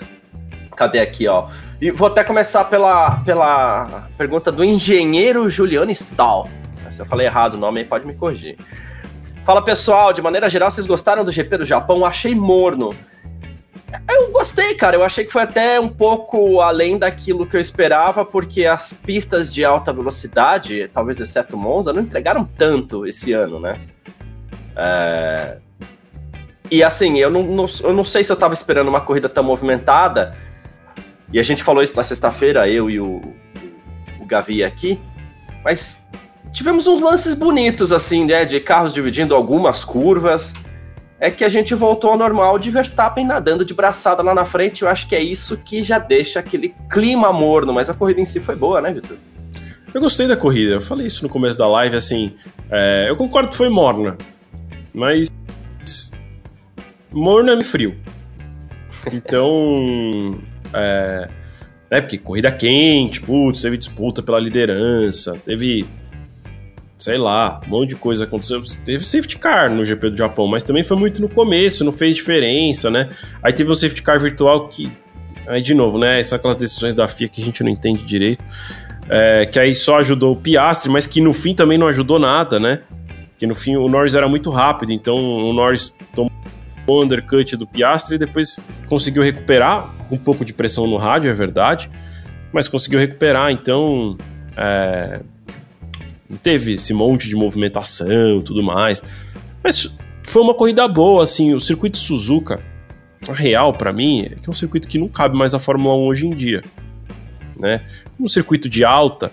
Cadê aqui, ó? E vou até começar pela, pela pergunta do engenheiro Juliano Stahl. Se eu falei errado o nome aí, pode me corrigir. Fala pessoal, de maneira geral, vocês gostaram do GP do Japão? Achei morno. Eu gostei, cara. Eu achei que foi até um pouco além daquilo que eu esperava, porque as pistas de alta velocidade, talvez exceto Monza, não entregaram tanto esse ano, né? É... E assim, eu não, não, eu não sei se eu tava esperando uma corrida tão movimentada. E a gente falou isso na sexta-feira, eu e o, o Gavi aqui. Mas tivemos uns lances bonitos, assim, né? De carros dividindo algumas curvas é que a gente voltou ao normal de Verstappen nadando de braçada lá na frente. Eu acho que é isso que já deixa aquele clima morno, mas a corrida em si foi boa, né, Vitor? Eu gostei da corrida, eu falei isso no começo da live, assim. É, eu concordo que foi morna, mas. Morna é frio. Então. é, né, porque corrida quente, putz, teve disputa pela liderança, teve sei lá, um monte de coisa aconteceu. Teve safety car no GP do Japão, mas também foi muito no começo, não fez diferença, né? Aí teve o safety car virtual que. Aí, de novo, né? São aquelas decisões da FIA que a gente não entende direito. É, que aí só ajudou o Piastri, mas que no fim também não ajudou nada, né? Que no fim o Norris era muito rápido, então o Norris tomou o undercut do Piastri e depois conseguiu recuperar, um pouco de pressão no rádio, é verdade, mas conseguiu recuperar, então. É, não teve esse monte de movimentação tudo mais. Mas foi uma corrida boa, assim. O circuito Suzuka, a real para mim, é que é um circuito que não cabe mais à Fórmula 1 hoje em dia. Né? Um circuito de alta,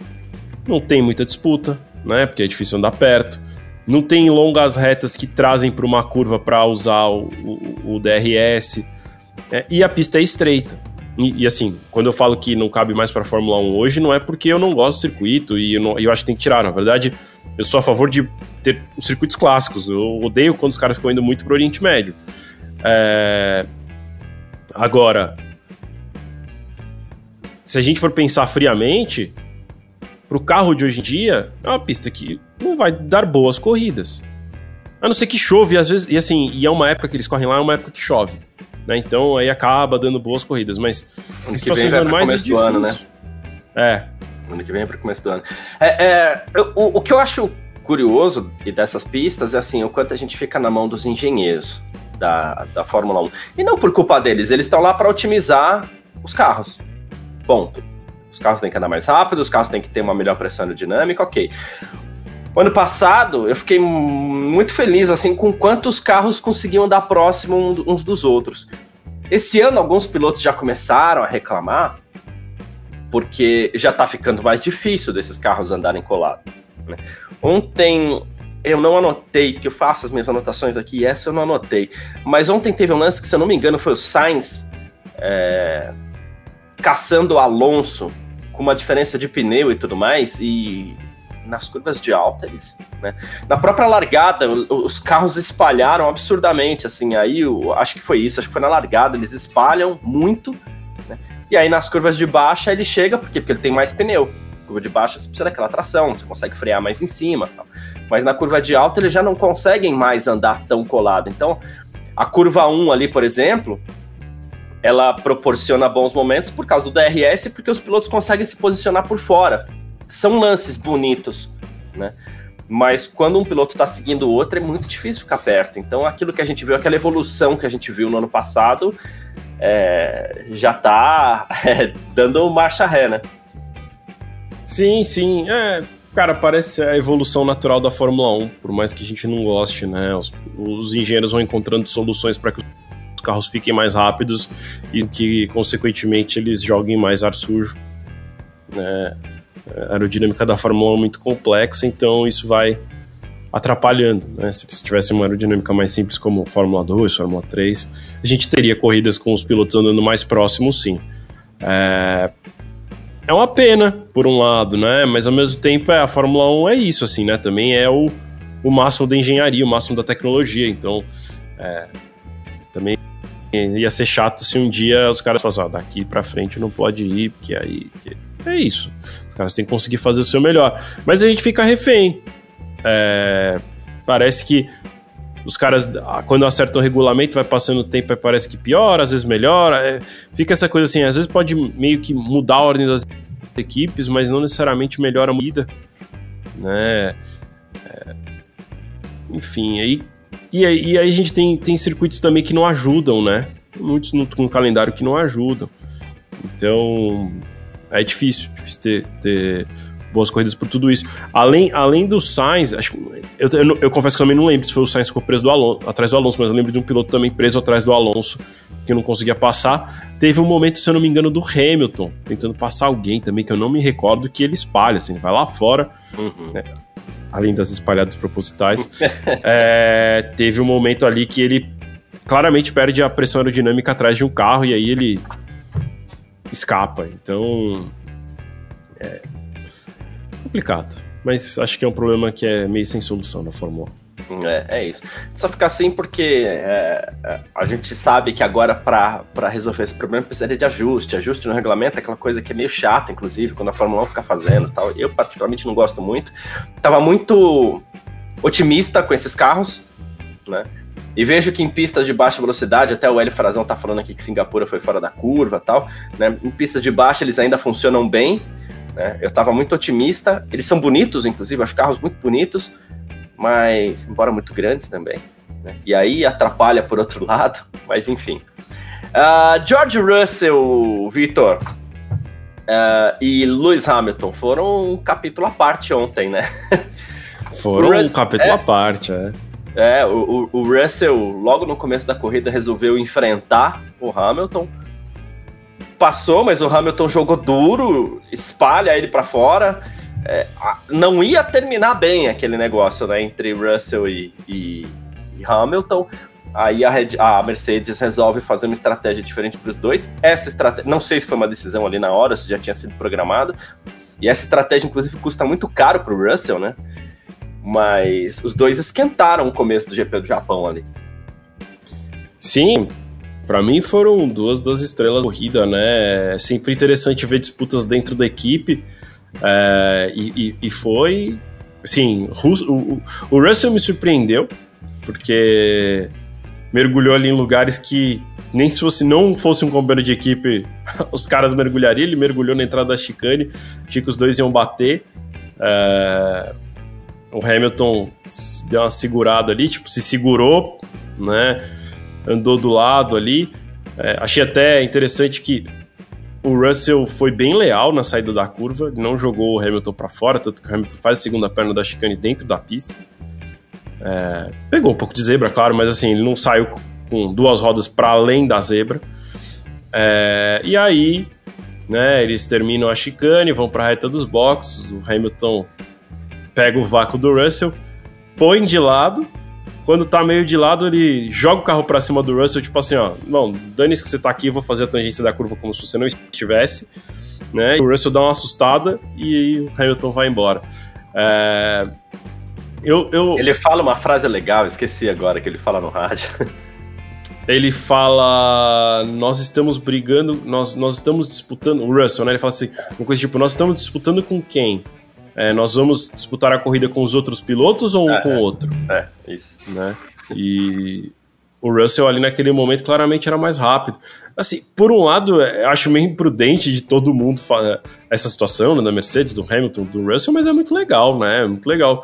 não tem muita disputa, né? Porque é difícil andar perto. Não tem longas retas que trazem para uma curva para usar o, o, o DRS. É, e a pista é estreita. E, e, assim, quando eu falo que não cabe mais para Fórmula 1 hoje, não é porque eu não gosto do circuito e eu, não, eu acho que tem que tirar. Na verdade, eu sou a favor de ter os circuitos clássicos. Eu odeio quando os caras ficam indo muito pro Oriente Médio. É... Agora, se a gente for pensar friamente, pro carro de hoje em dia, é uma pista que não vai dar boas corridas. A não ser que chove, às vezes, e assim, e é uma época que eles correm lá, é uma época que chove. Né? Então aí acaba dando boas corridas. Mas ano em situações normais é difícil. Ano, né? É. Ano que vem é para começo do ano. É, é o, o que eu acho curioso dessas pistas é assim, o quanto a gente fica na mão dos engenheiros da, da Fórmula 1. E não por culpa deles, eles estão lá para otimizar os carros. Ponto. Os carros têm que andar mais rápido, os carros têm que ter uma melhor pressão aerodinâmica, ok. Ano passado, eu fiquei muito feliz assim com quantos carros conseguiam andar próximo uns dos outros. Esse ano, alguns pilotos já começaram a reclamar, porque já está ficando mais difícil desses carros andarem colados. Né? Ontem, eu não anotei, que eu faço as minhas anotações aqui, essa eu não anotei, mas ontem teve um lance que, se eu não me engano, foi o Sainz é, caçando o Alonso com uma diferença de pneu e tudo mais, e nas curvas de alta, eles, né? Na própria largada, os carros espalharam absurdamente, assim, aí eu, acho que foi isso, acho que foi na largada, eles espalham muito, né? E aí nas curvas de baixa ele chega, porque, porque ele tem mais pneu. Curva de baixa você precisa daquela tração, você consegue frear mais em cima, tal. mas na curva de alta eles já não conseguem mais andar tão colado. Então, a curva 1 ali, por exemplo, ela proporciona bons momentos por causa do DRS, porque os pilotos conseguem se posicionar por fora são lances bonitos, né? Mas quando um piloto está seguindo o outro, é muito difícil ficar perto. Então, aquilo que a gente viu, aquela evolução que a gente viu no ano passado, é, já está é, dando marcha ré, né? Sim, sim. É, cara, parece a evolução natural da Fórmula 1, por mais que a gente não goste, né? Os, os engenheiros vão encontrando soluções para que os carros fiquem mais rápidos e que, consequentemente, eles joguem mais ar sujo, né? A aerodinâmica da Fórmula 1 é muito complexa, então isso vai atrapalhando. Né? Se eles tivessem uma aerodinâmica mais simples como Fórmula 2, Fórmula 3, a gente teria corridas com os pilotos andando mais próximos, sim. É, é uma pena, por um lado, né? Mas ao mesmo tempo é, a Fórmula 1 é isso, assim, né? Também é o, o máximo da engenharia, o máximo da tecnologia. Então, é, também ia ser chato se um dia os caras falassem, ó, daqui pra frente não pode ir, porque aí. Porque é isso. Os caras têm que conseguir fazer o seu melhor. Mas a gente fica refém. É, parece que os caras, ah, quando acertam o regulamento, vai passando o tempo parece que piora, às vezes melhora. É, fica essa coisa assim, às vezes pode meio que mudar a ordem das equipes, mas não necessariamente melhora a vida. Né? É, enfim, aí. E aí, e aí a gente tem, tem circuitos também que não ajudam, né? Muitos no, no calendário que não ajudam. Então, é difícil, difícil ter, ter boas corridas por tudo isso. Além, além do Sainz, acho, eu, eu, eu, confesso que também não lembro se foi o Sainz que ficou preso do Alonso, atrás do Alonso, mas eu lembro de um piloto também preso atrás do Alonso, que não conseguia passar. Teve um momento, se eu não me engano, do Hamilton, tentando passar alguém também, que eu não me recordo, que ele espalha, assim, vai lá fora, uhum. né, além das espalhadas propositais. é, teve um momento ali que ele claramente perde a pressão aerodinâmica atrás de um carro, e aí ele escapa. Então. É complicado. Mas acho que é um problema que é meio sem solução na Fórmula 1. É, é isso. Só ficar assim porque é, é a gente sabe que agora para resolver esse problema precisaria de ajuste. Ajuste no regulamento é aquela coisa que é meio chata, inclusive, quando a Fórmula 1 fica fazendo tal. Eu particularmente não gosto muito. Tava muito otimista com esses carros, né? E vejo que em pistas de baixa velocidade, até o Hélio Frazão tá falando aqui que Singapura foi fora da curva tal, né? Em pistas de baixa eles ainda funcionam bem, né? Eu tava muito otimista, eles são bonitos, inclusive, acho carros muito bonitos, mas, embora muito grandes também, né? E aí atrapalha por outro lado, mas enfim. Uh, George Russell, Victor, uh, e Lewis Hamilton foram um capítulo à parte ontem, né? Foram um capítulo é, à parte, é. É, o, o, Russell, logo no começo da corrida, resolveu enfrentar o Hamilton. Passou, mas o Hamilton jogou duro, espalha ele para fora. É, não ia terminar bem aquele negócio, né, entre Russell e, e, e Hamilton. Aí a, Red, a, Mercedes resolve fazer uma estratégia diferente para os dois. Essa estratégia, não sei se foi uma decisão ali na hora, se já tinha sido programado. E essa estratégia, inclusive, custa muito caro para o Russell, né? Mas os dois esquentaram o começo do GP do Japão ali. Sim, para mim foram duas das estrelas da corrida, né? É sempre interessante ver disputas dentro da equipe. É, e, e, foi. Sim, o, o Russell me surpreendeu, porque mergulhou ali em lugares que nem se fosse não fosse um companheiro de equipe, os caras mergulhariam. Ele mergulhou na entrada da chicane, achei que os dois iam bater. É, o Hamilton deu uma segurada ali, tipo, se segurou, né? Andou do lado ali. É, achei até interessante que o Russell foi bem leal na saída da curva, não jogou o Hamilton para fora, tanto que o Hamilton faz a segunda perna da chicane dentro da pista. É, pegou um pouco de zebra, claro, mas assim, ele não saiu com duas rodas para além da zebra. É, e aí, né, eles terminam a chicane, vão para a reta dos boxes, o Hamilton pega o vácuo do Russell, põe de lado, quando tá meio de lado, ele joga o carro para cima do Russell, tipo assim, ó, não, dane-se que você tá aqui, eu vou fazer a tangência da curva como se você não estivesse, né? E o Russell dá uma assustada e o Hamilton vai embora. É... Eu, eu... Ele fala uma frase legal, esqueci agora que ele fala no rádio. Ele fala. Nós estamos brigando, nós, nós estamos disputando. O Russell, né? Ele fala assim: uma coisa tipo, nós estamos disputando com quem? É, nós vamos disputar a corrida com os outros pilotos ou um é, com o outro? É, isso. Né? E o Russell ali naquele momento claramente era mais rápido. Assim, por um lado, é, acho meio imprudente de todo mundo essa situação, né, da Mercedes, do Hamilton, do Russell, mas é muito legal, né? É muito legal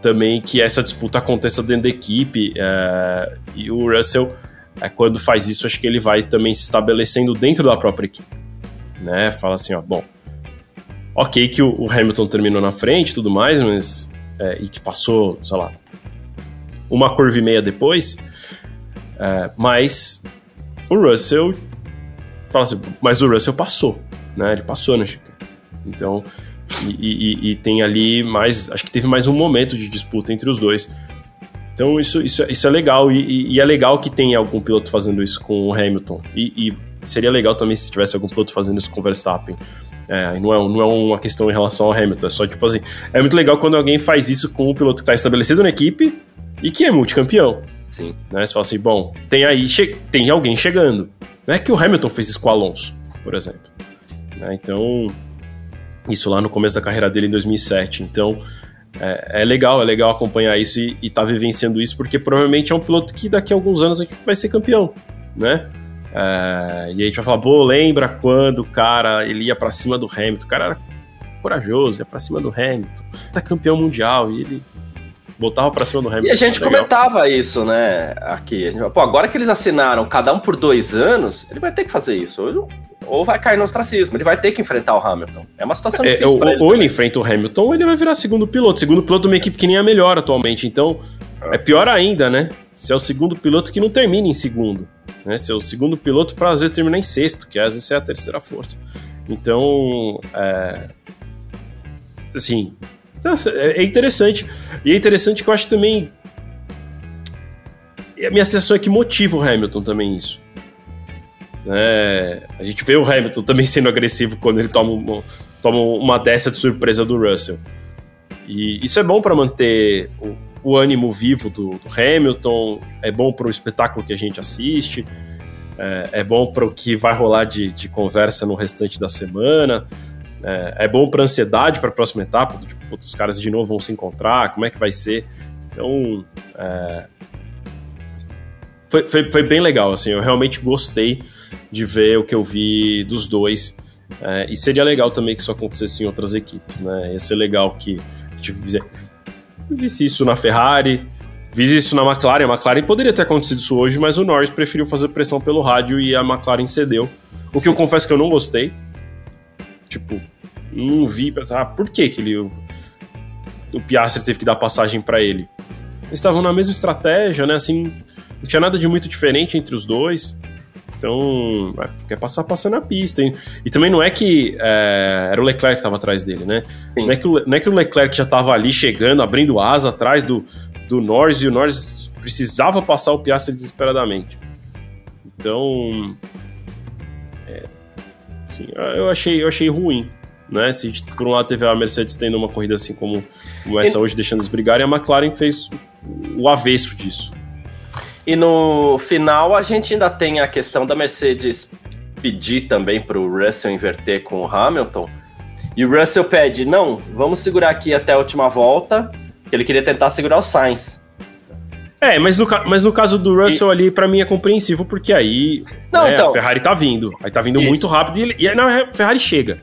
também que essa disputa aconteça dentro da equipe. É, e o Russell, é, quando faz isso, acho que ele vai também se estabelecendo dentro da própria equipe. Né? Fala assim, ó, bom, Ok que o, Hamilton terminou na frente e tudo mais, mas... É, e que passou, sei lá, uma curva e meia depois, é, mas o Russell fala assim, mas o Russell passou, né? Ele passou na Chica. Então, e, e, e, tem ali mais, acho que teve mais um momento de disputa entre os dois. Então isso, isso, isso é legal e, e é legal que tenha algum piloto fazendo isso com o Hamilton. E, seria legal também se tivesse algum piloto fazendo isso com o Verstappen. É, não, é, não é uma questão em relação ao Hamilton, é só tipo assim. É muito legal quando alguém faz isso com um piloto que está estabelecido na equipe e que é multicampeão. Sim. Né? Você fala assim, bom, tem aí tem alguém chegando. Não é que o Hamilton fez isso com o Alonso, por exemplo. Né? Então, isso lá no começo da carreira dele em 2007. Então, é, é legal, é legal acompanhar isso e estar tá vivenciando isso, porque provavelmente é um piloto que daqui a alguns anos vai ser campeão, né? É, e a gente vai falar, pô, lembra quando o cara ele ia para cima do Hamilton? O cara era corajoso, ia para cima do Hamilton, tá campeão mundial e ele botava para cima do Hamilton. E a gente comentava isso, né, aqui. Pô, agora que eles assinaram cada um por dois anos, ele vai ter que fazer isso. Ou vai cair no ostracismo, ele vai ter que enfrentar o Hamilton. É uma situação é, difícil. Ou, ele, ou ele enfrenta o Hamilton, ou ele vai virar segundo piloto. Segundo piloto de uma equipe que nem é a melhor atualmente. Então, é pior ainda, né? Se é o segundo piloto que não termina em segundo né? Ser o segundo piloto para às vezes terminar em sexto, que às vezes é a terceira força. Então, é, assim, é interessante. E é interessante que eu acho também. A minha sensação é que motiva o Hamilton também isso. É, a gente vê o Hamilton também sendo agressivo quando ele toma uma, toma uma dessa de surpresa do Russell. E isso é bom para manter o, o ânimo vivo do, do Hamilton, é bom para o espetáculo que a gente assiste, é, é bom para o que vai rolar de, de, conversa no restante da semana, é, é bom para ansiedade para a próxima etapa, tipo, os caras de novo vão se encontrar, como é que vai ser. Então, é, foi, foi, foi, bem legal, assim, eu realmente gostei de ver o que eu vi dos dois. É, e seria legal também que isso acontecesse em outras equipes, né? Ia ser legal que visse isso na Ferrari, visse isso na McLaren. A McLaren poderia ter acontecido isso hoje, mas o Norris preferiu fazer pressão pelo rádio e a McLaren cedeu. O que eu confesso que eu não gostei. Tipo, não vi pensar, ah, por que, que ele, o, Piastri teve que dar passagem para ele? Eles estavam na mesma estratégia, né? Assim, não tinha nada de muito diferente entre os dois. Então, é, quer passar, passando na pista. Hein? E também não é que é, era o Leclerc que estava atrás dele, né? Não é, que o, não é que o Leclerc já estava ali chegando, abrindo asa atrás do, do Norris, e o Norris precisava passar o Piastri desesperadamente. Então, é, assim, eu, achei, eu achei ruim. Né? Se por um lado teve a Mercedes tendo uma corrida assim como, como essa hoje, deixando eles brigarem, a McLaren fez o avesso disso. E no final a gente ainda tem a questão da Mercedes pedir também para o Russell inverter com o Hamilton. E o Russell pede, não, vamos segurar aqui até a última volta, que ele queria tentar segurar o Sainz. É, mas no, mas no caso do Russell e... ali, para mim é compreensível, porque aí não, né, então... a Ferrari tá vindo. Aí tá vindo Isso. muito rápido e, ele, e aí a Ferrari chega.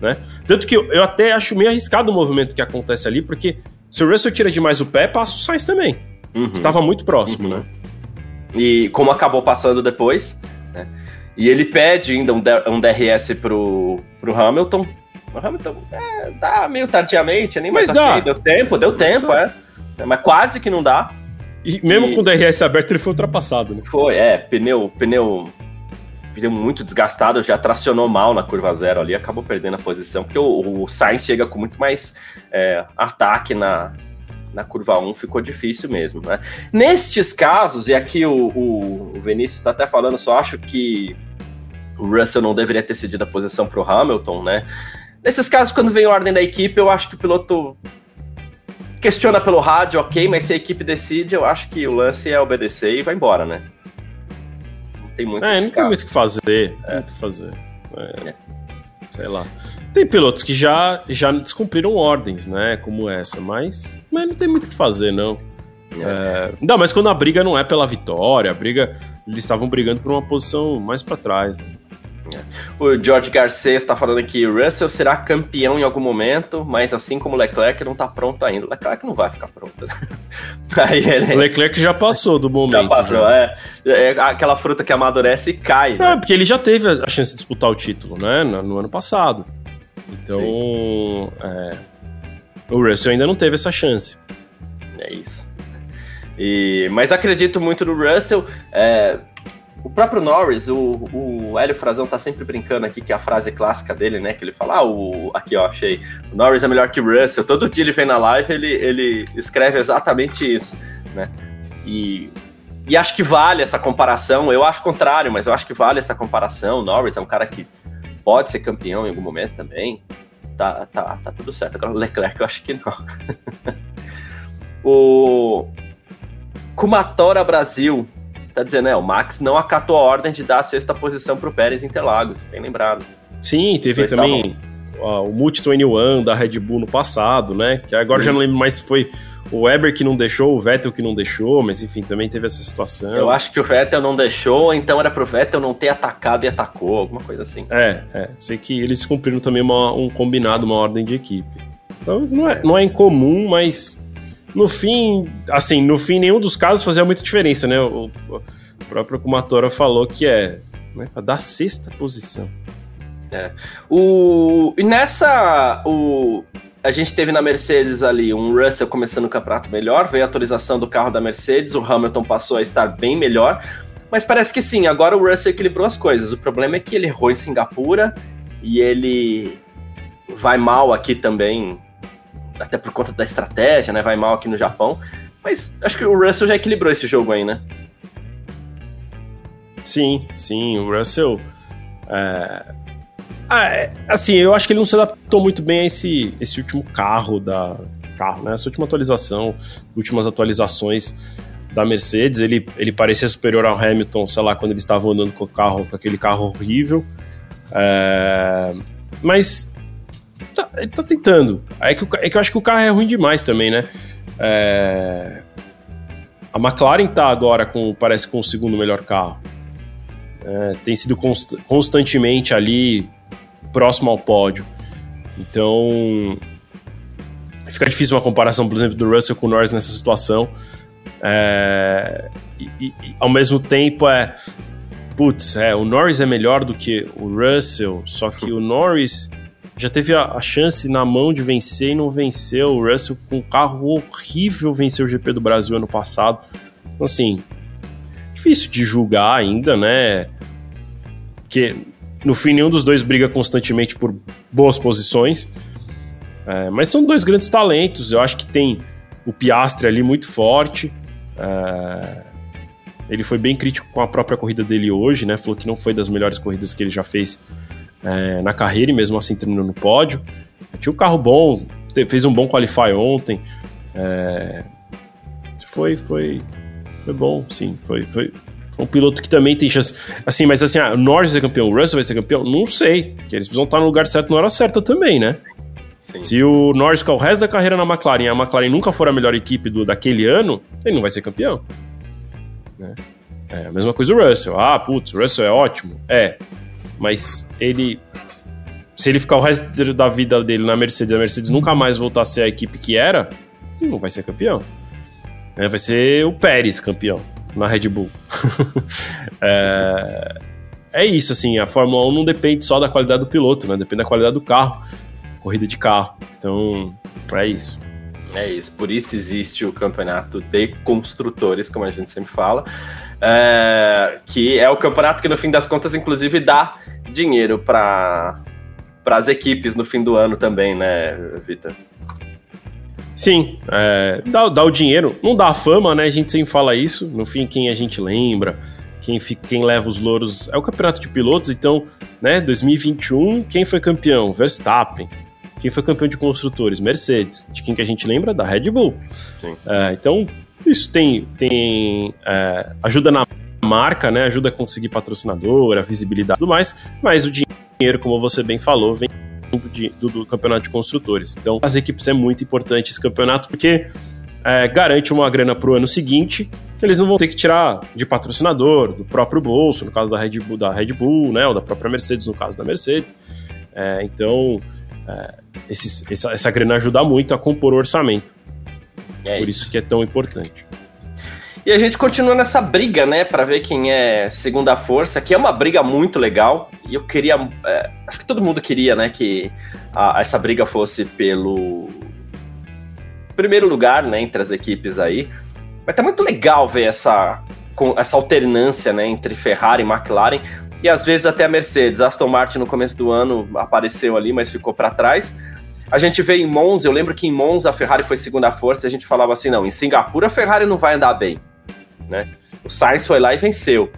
Né? Tanto que eu, eu, até acho meio arriscado o movimento que acontece ali, porque se o Russell tira demais o pé, passa o Sainz também. Uhum. Que tava muito próximo, uhum. né? E como acabou passando depois, né? E ele pede ainda um, um DRS pro, pro Hamilton. O Hamilton é, dá meio tardiamente, nem Mas dá. Deu tempo, deu tempo, é. Mas quase que não dá. E mesmo e... com o DRS aberto, ele foi ultrapassado, né? Foi, é. Pneu, pneu, pneu muito desgastado, já tracionou mal na curva zero ali, acabou perdendo a posição, porque o, o Sainz chega com muito mais é, ataque na, na curva 1 ficou difícil mesmo, né? Nestes casos, e aqui o, o, o Vinícius está até falando, só acho que o Russell não deveria ter cedido a posição para o Hamilton, né? Nesses casos, quando vem a ordem da equipe, eu acho que o piloto questiona pelo rádio, ok, mas se a equipe decide, eu acho que o lance é obedecer e vai embora, né? Não tem muito É, não tem muito o que fazer. Não tem muito o que fazer. É. É. Sei lá. Tem pilotos que já, já descumpriram ordens, né? Como essa, mas, mas não tem muito o que fazer, não. É. Não, mas quando a briga não é pela vitória, a briga. Eles estavam brigando por uma posição mais para trás, né? É. O George Garcia está falando aqui: Russell será campeão em algum momento, mas assim como Leclerc não está pronto ainda. Leclerc não vai ficar pronto. Né? Aí ele... Leclerc já passou do momento. Já passou, já. É, é, Aquela fruta que amadurece e cai. Né? É, porque ele já teve a chance de disputar o título, né? No ano passado. Então, é, o Russell ainda não teve essa chance. É isso. E, mas acredito muito no Russell. É, o próprio Norris, o, o Hélio Frazão tá sempre brincando aqui, que é a frase clássica dele, né? Que ele fala, ah, o, aqui ó, achei, o Norris é melhor que o Russell. Todo dia ele vem na live, ele, ele escreve exatamente isso, né? E, e acho que vale essa comparação. Eu acho contrário, mas eu acho que vale essa comparação. O Norris é um cara que pode ser campeão em algum momento também. Tá, tá, tá tudo certo. Agora o Leclerc eu acho que não. o Kumatora Brasil tá dizendo, é, o Max não acatou a ordem de dar a sexta posição pro Pérez Interlagos, bem lembrado. Sim, teve também ó, o Multi 21 da Red Bull no passado, né? Que agora Sim. já não lembro mais se foi o Weber que não deixou, o Vettel que não deixou, mas enfim, também teve essa situação. Eu acho que o Vettel não deixou, então era pro Vettel não ter atacado e atacou, alguma coisa assim. É, é. Sei que eles cumpriram também uma, um combinado, uma ordem de equipe. Então não é, não é incomum, mas no fim, assim, no fim, nenhum dos casos fazia muita diferença, né? O, o próprio Kumatora falou que é né, para dar sexta posição. É. O, e nessa. O, a gente teve na Mercedes ali um Russell começando o campeonato melhor, veio a atualização do carro da Mercedes, o Hamilton passou a estar bem melhor, mas parece que sim, agora o Russell equilibrou as coisas. O problema é que ele errou em Singapura e ele vai mal aqui também até por conta da estratégia, né? Vai mal aqui no Japão. Mas acho que o Russell já equilibrou esse jogo aí, né? Sim, sim. O Russell. É... Ah, é, assim, eu acho que ele não se adaptou muito bem a esse, esse último carro da. Carro, né? Essa última atualização, últimas atualizações da Mercedes. Ele, ele parecia superior ao Hamilton, sei lá, quando eles estavam andando com o carro, com aquele carro horrível. É... Mas tá, ele tá tentando. É que, é que eu acho que o carro é ruim demais também, né? É... A McLaren tá agora com, parece, com o segundo melhor carro. É, tem sido const constantemente ali próximo ao pódio. Então, fica difícil uma comparação, por exemplo, do Russell com o Norris nessa situação. É, e, e, ao mesmo tempo, é. Putz, é, o Norris é melhor do que o Russell, só que o Norris já teve a, a, chance na mão de vencer e não venceu. O Russell, com um carro horrível, venceu o GP do Brasil ano passado. Então, assim, difícil de julgar ainda, né? Porque no fim nenhum dos dois briga constantemente por boas posições. É, mas são dois grandes talentos. Eu acho que tem o Piastre ali muito forte. É, ele foi bem crítico com a própria corrida dele hoje, né? Falou que não foi das melhores corridas que ele já fez é, na carreira e mesmo assim terminou no pódio. Tinha um carro bom, fez um bom qualify ontem. É, foi, foi, foi bom, sim. Foi, foi um piloto que também tem chance. Assim, mas assim, ah, o Norris vai ser campeão, o Russell vai ser campeão? Não sei. Porque eles precisam estar no lugar certo na hora certa também, né? Sim. Se o Norris ficar o resto da carreira na McLaren e a McLaren nunca for a melhor equipe do, daquele ano, ele não vai ser campeão. Né? É a mesma coisa o Russell. Ah, putz, o Russell é ótimo. É mas ele. Se ele ficar o resto da vida dele na Mercedes, a Mercedes nunca mais voltar a ser a equipe que era, ele não vai ser campeão. É, vai ser o Pérez campeão na Red Bull. é, é isso, assim, a Fórmula 1 não depende só da qualidade do piloto, né? Depende da qualidade do carro, corrida de carro. Então, é isso. É isso, por isso existe o campeonato de construtores, como a gente sempre fala, é, que é o campeonato que no fim das contas, inclusive, dá dinheiro para as equipes no fim do ano também, né, Vitor? Sim, é, dá, dá o dinheiro, não dá a fama, né? A gente sempre fala isso. No fim, quem a gente lembra, quem, fica, quem leva os louros é o campeonato de pilotos. Então, né, 2021, quem foi campeão? Verstappen. Quem foi campeão de construtores? Mercedes. De quem que a gente lembra? Da Red Bull. É, então, isso tem, tem é, ajuda na marca, né? Ajuda a conseguir patrocinador, a visibilidade e tudo mais. Mas o dinheiro, como você bem falou, vem de, do, do, campeonato de construtores. Então, as equipes é muito importante esse campeonato porque é, garante uma grana para o ano seguinte que eles não vão ter que tirar de patrocinador, do próprio bolso, no caso da Red Bull, da Red Bull né, ou da própria Mercedes, no caso da Mercedes. É, então, é, esses, essa, essa grana ajuda muito a compor o orçamento. É Por isso que é tão importante. E a gente continua nessa briga, né, para ver quem é segunda força, que é uma briga muito legal. E eu queria, é, acho que todo mundo queria, né, que a, essa briga fosse pelo primeiro lugar, né, entre as equipes aí. Mas tá muito legal ver essa, essa alternância, né, entre Ferrari e McLaren. E às vezes até a Mercedes. Aston Martin no começo do ano apareceu ali, mas ficou para trás. A gente vê em Monza, eu lembro que em Monza a Ferrari foi segunda força e a gente falava assim: não, em Singapura a Ferrari não vai andar bem né? O Sainz foi lá e venceu.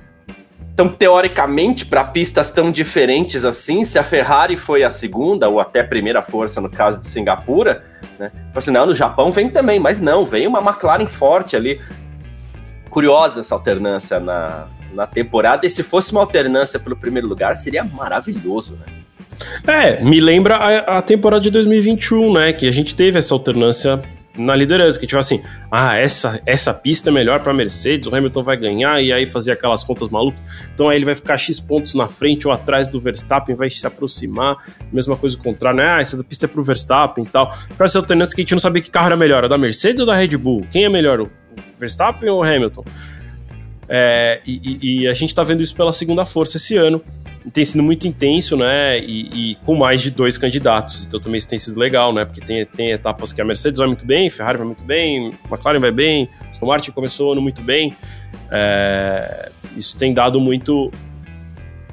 Então, teoricamente, para pistas tão diferentes assim, se a Ferrari foi a segunda ou até primeira força no caso de Singapura, né? Assim, não, no Japão vem também, mas não, vem uma McLaren forte ali. Curiosa essa alternância na, na temporada, e se fosse uma alternância pelo primeiro lugar, seria maravilhoso, né? É, me lembra a, a temporada de 2021, né? Que a gente teve essa alternância na liderança, que tipo assim, ah, essa, essa pista é melhor para Mercedes, o Hamilton vai ganhar e aí fazer aquelas contas malucas. Então aí ele vai ficar X pontos na frente ou atrás do Verstappen, vai se aproximar. Mesma coisa o contrário, né? Ah, essa pista é pro Verstappen e tal. Pra essa alternância que a gente não sabia que carro era melhor, a da Mercedes ou da Red Bull? Quem é melhor, o Verstappen ou o Hamilton? É, e, e, a gente tá vendo isso pela segunda força esse ano tem sido muito intenso, né? E, e, com mais de dois candidatos. Então também isso tem sido legal, né? Porque tem, tem etapas que a Mercedes vai muito bem, Ferrari vai muito bem, McLaren vai bem, Aston Martin começou ano muito bem. É, isso tem dado muito.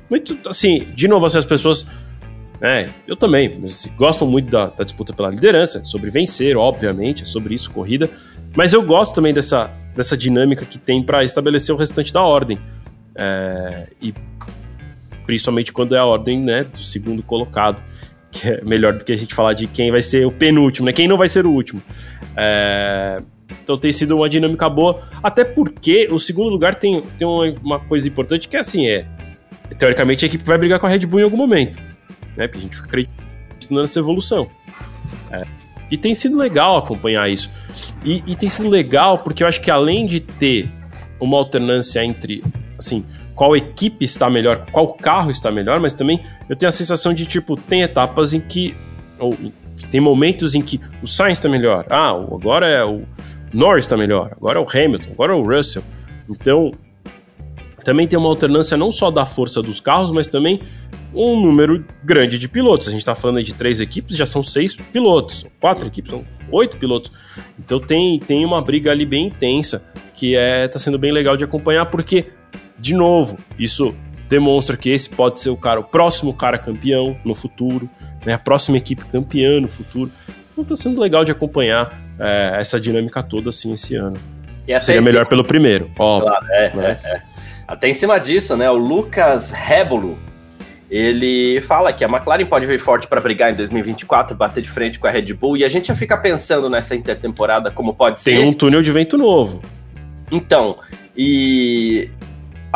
Muito, assim, de novo, assim, as pessoas. né? eu também, mas assim, muito da, da disputa pela liderança, sobre vencer, obviamente, é sobre isso, corrida. Mas eu gosto também dessa, dessa dinâmica que tem para estabelecer o restante da ordem. É, e principalmente quando é a ordem né, do segundo colocado, que é melhor do que a gente falar de quem vai ser o penúltimo, né? Quem não vai ser o último. É... Então tem sido uma dinâmica boa, até porque o segundo lugar tem, tem uma, coisa importante que é assim, é teoricamente a equipe vai brigar com a Red Bull em algum momento, né? Porque a gente fica acreditando nessa evolução. É. E tem sido legal acompanhar isso. E, e tem sido legal porque eu acho que além de ter uma alternância entre, assim, qual equipe está melhor, qual carro está melhor, mas também eu tenho a sensação de, tipo, tem etapas em que. Ou tem momentos em que o Sainz está melhor. Ah, agora é o Norris está melhor, agora é o Hamilton, agora é o Russell. Então, também tem uma alternância não só da força dos carros, mas também um número grande de pilotos. A gente está falando de três equipes, já são seis pilotos, quatro equipes, são oito pilotos. Então tem, tem uma briga ali bem intensa que é tá sendo bem legal de acompanhar porque de novo, isso demonstra que esse pode ser o cara, o próximo cara campeão no futuro, né? A próxima equipe campeã no futuro. Então tá sendo legal de acompanhar é, essa dinâmica toda assim esse ano. Seria melhor pelo primeiro, óbvio. Claro, é, mas... é, é. Até em cima disso, né? O Lucas Rebolo, ele fala que a McLaren pode vir forte para brigar em 2024, bater de frente com a Red Bull, e a gente já fica pensando nessa intertemporada como pode Tem ser. Tem um túnel de vento novo. Então, e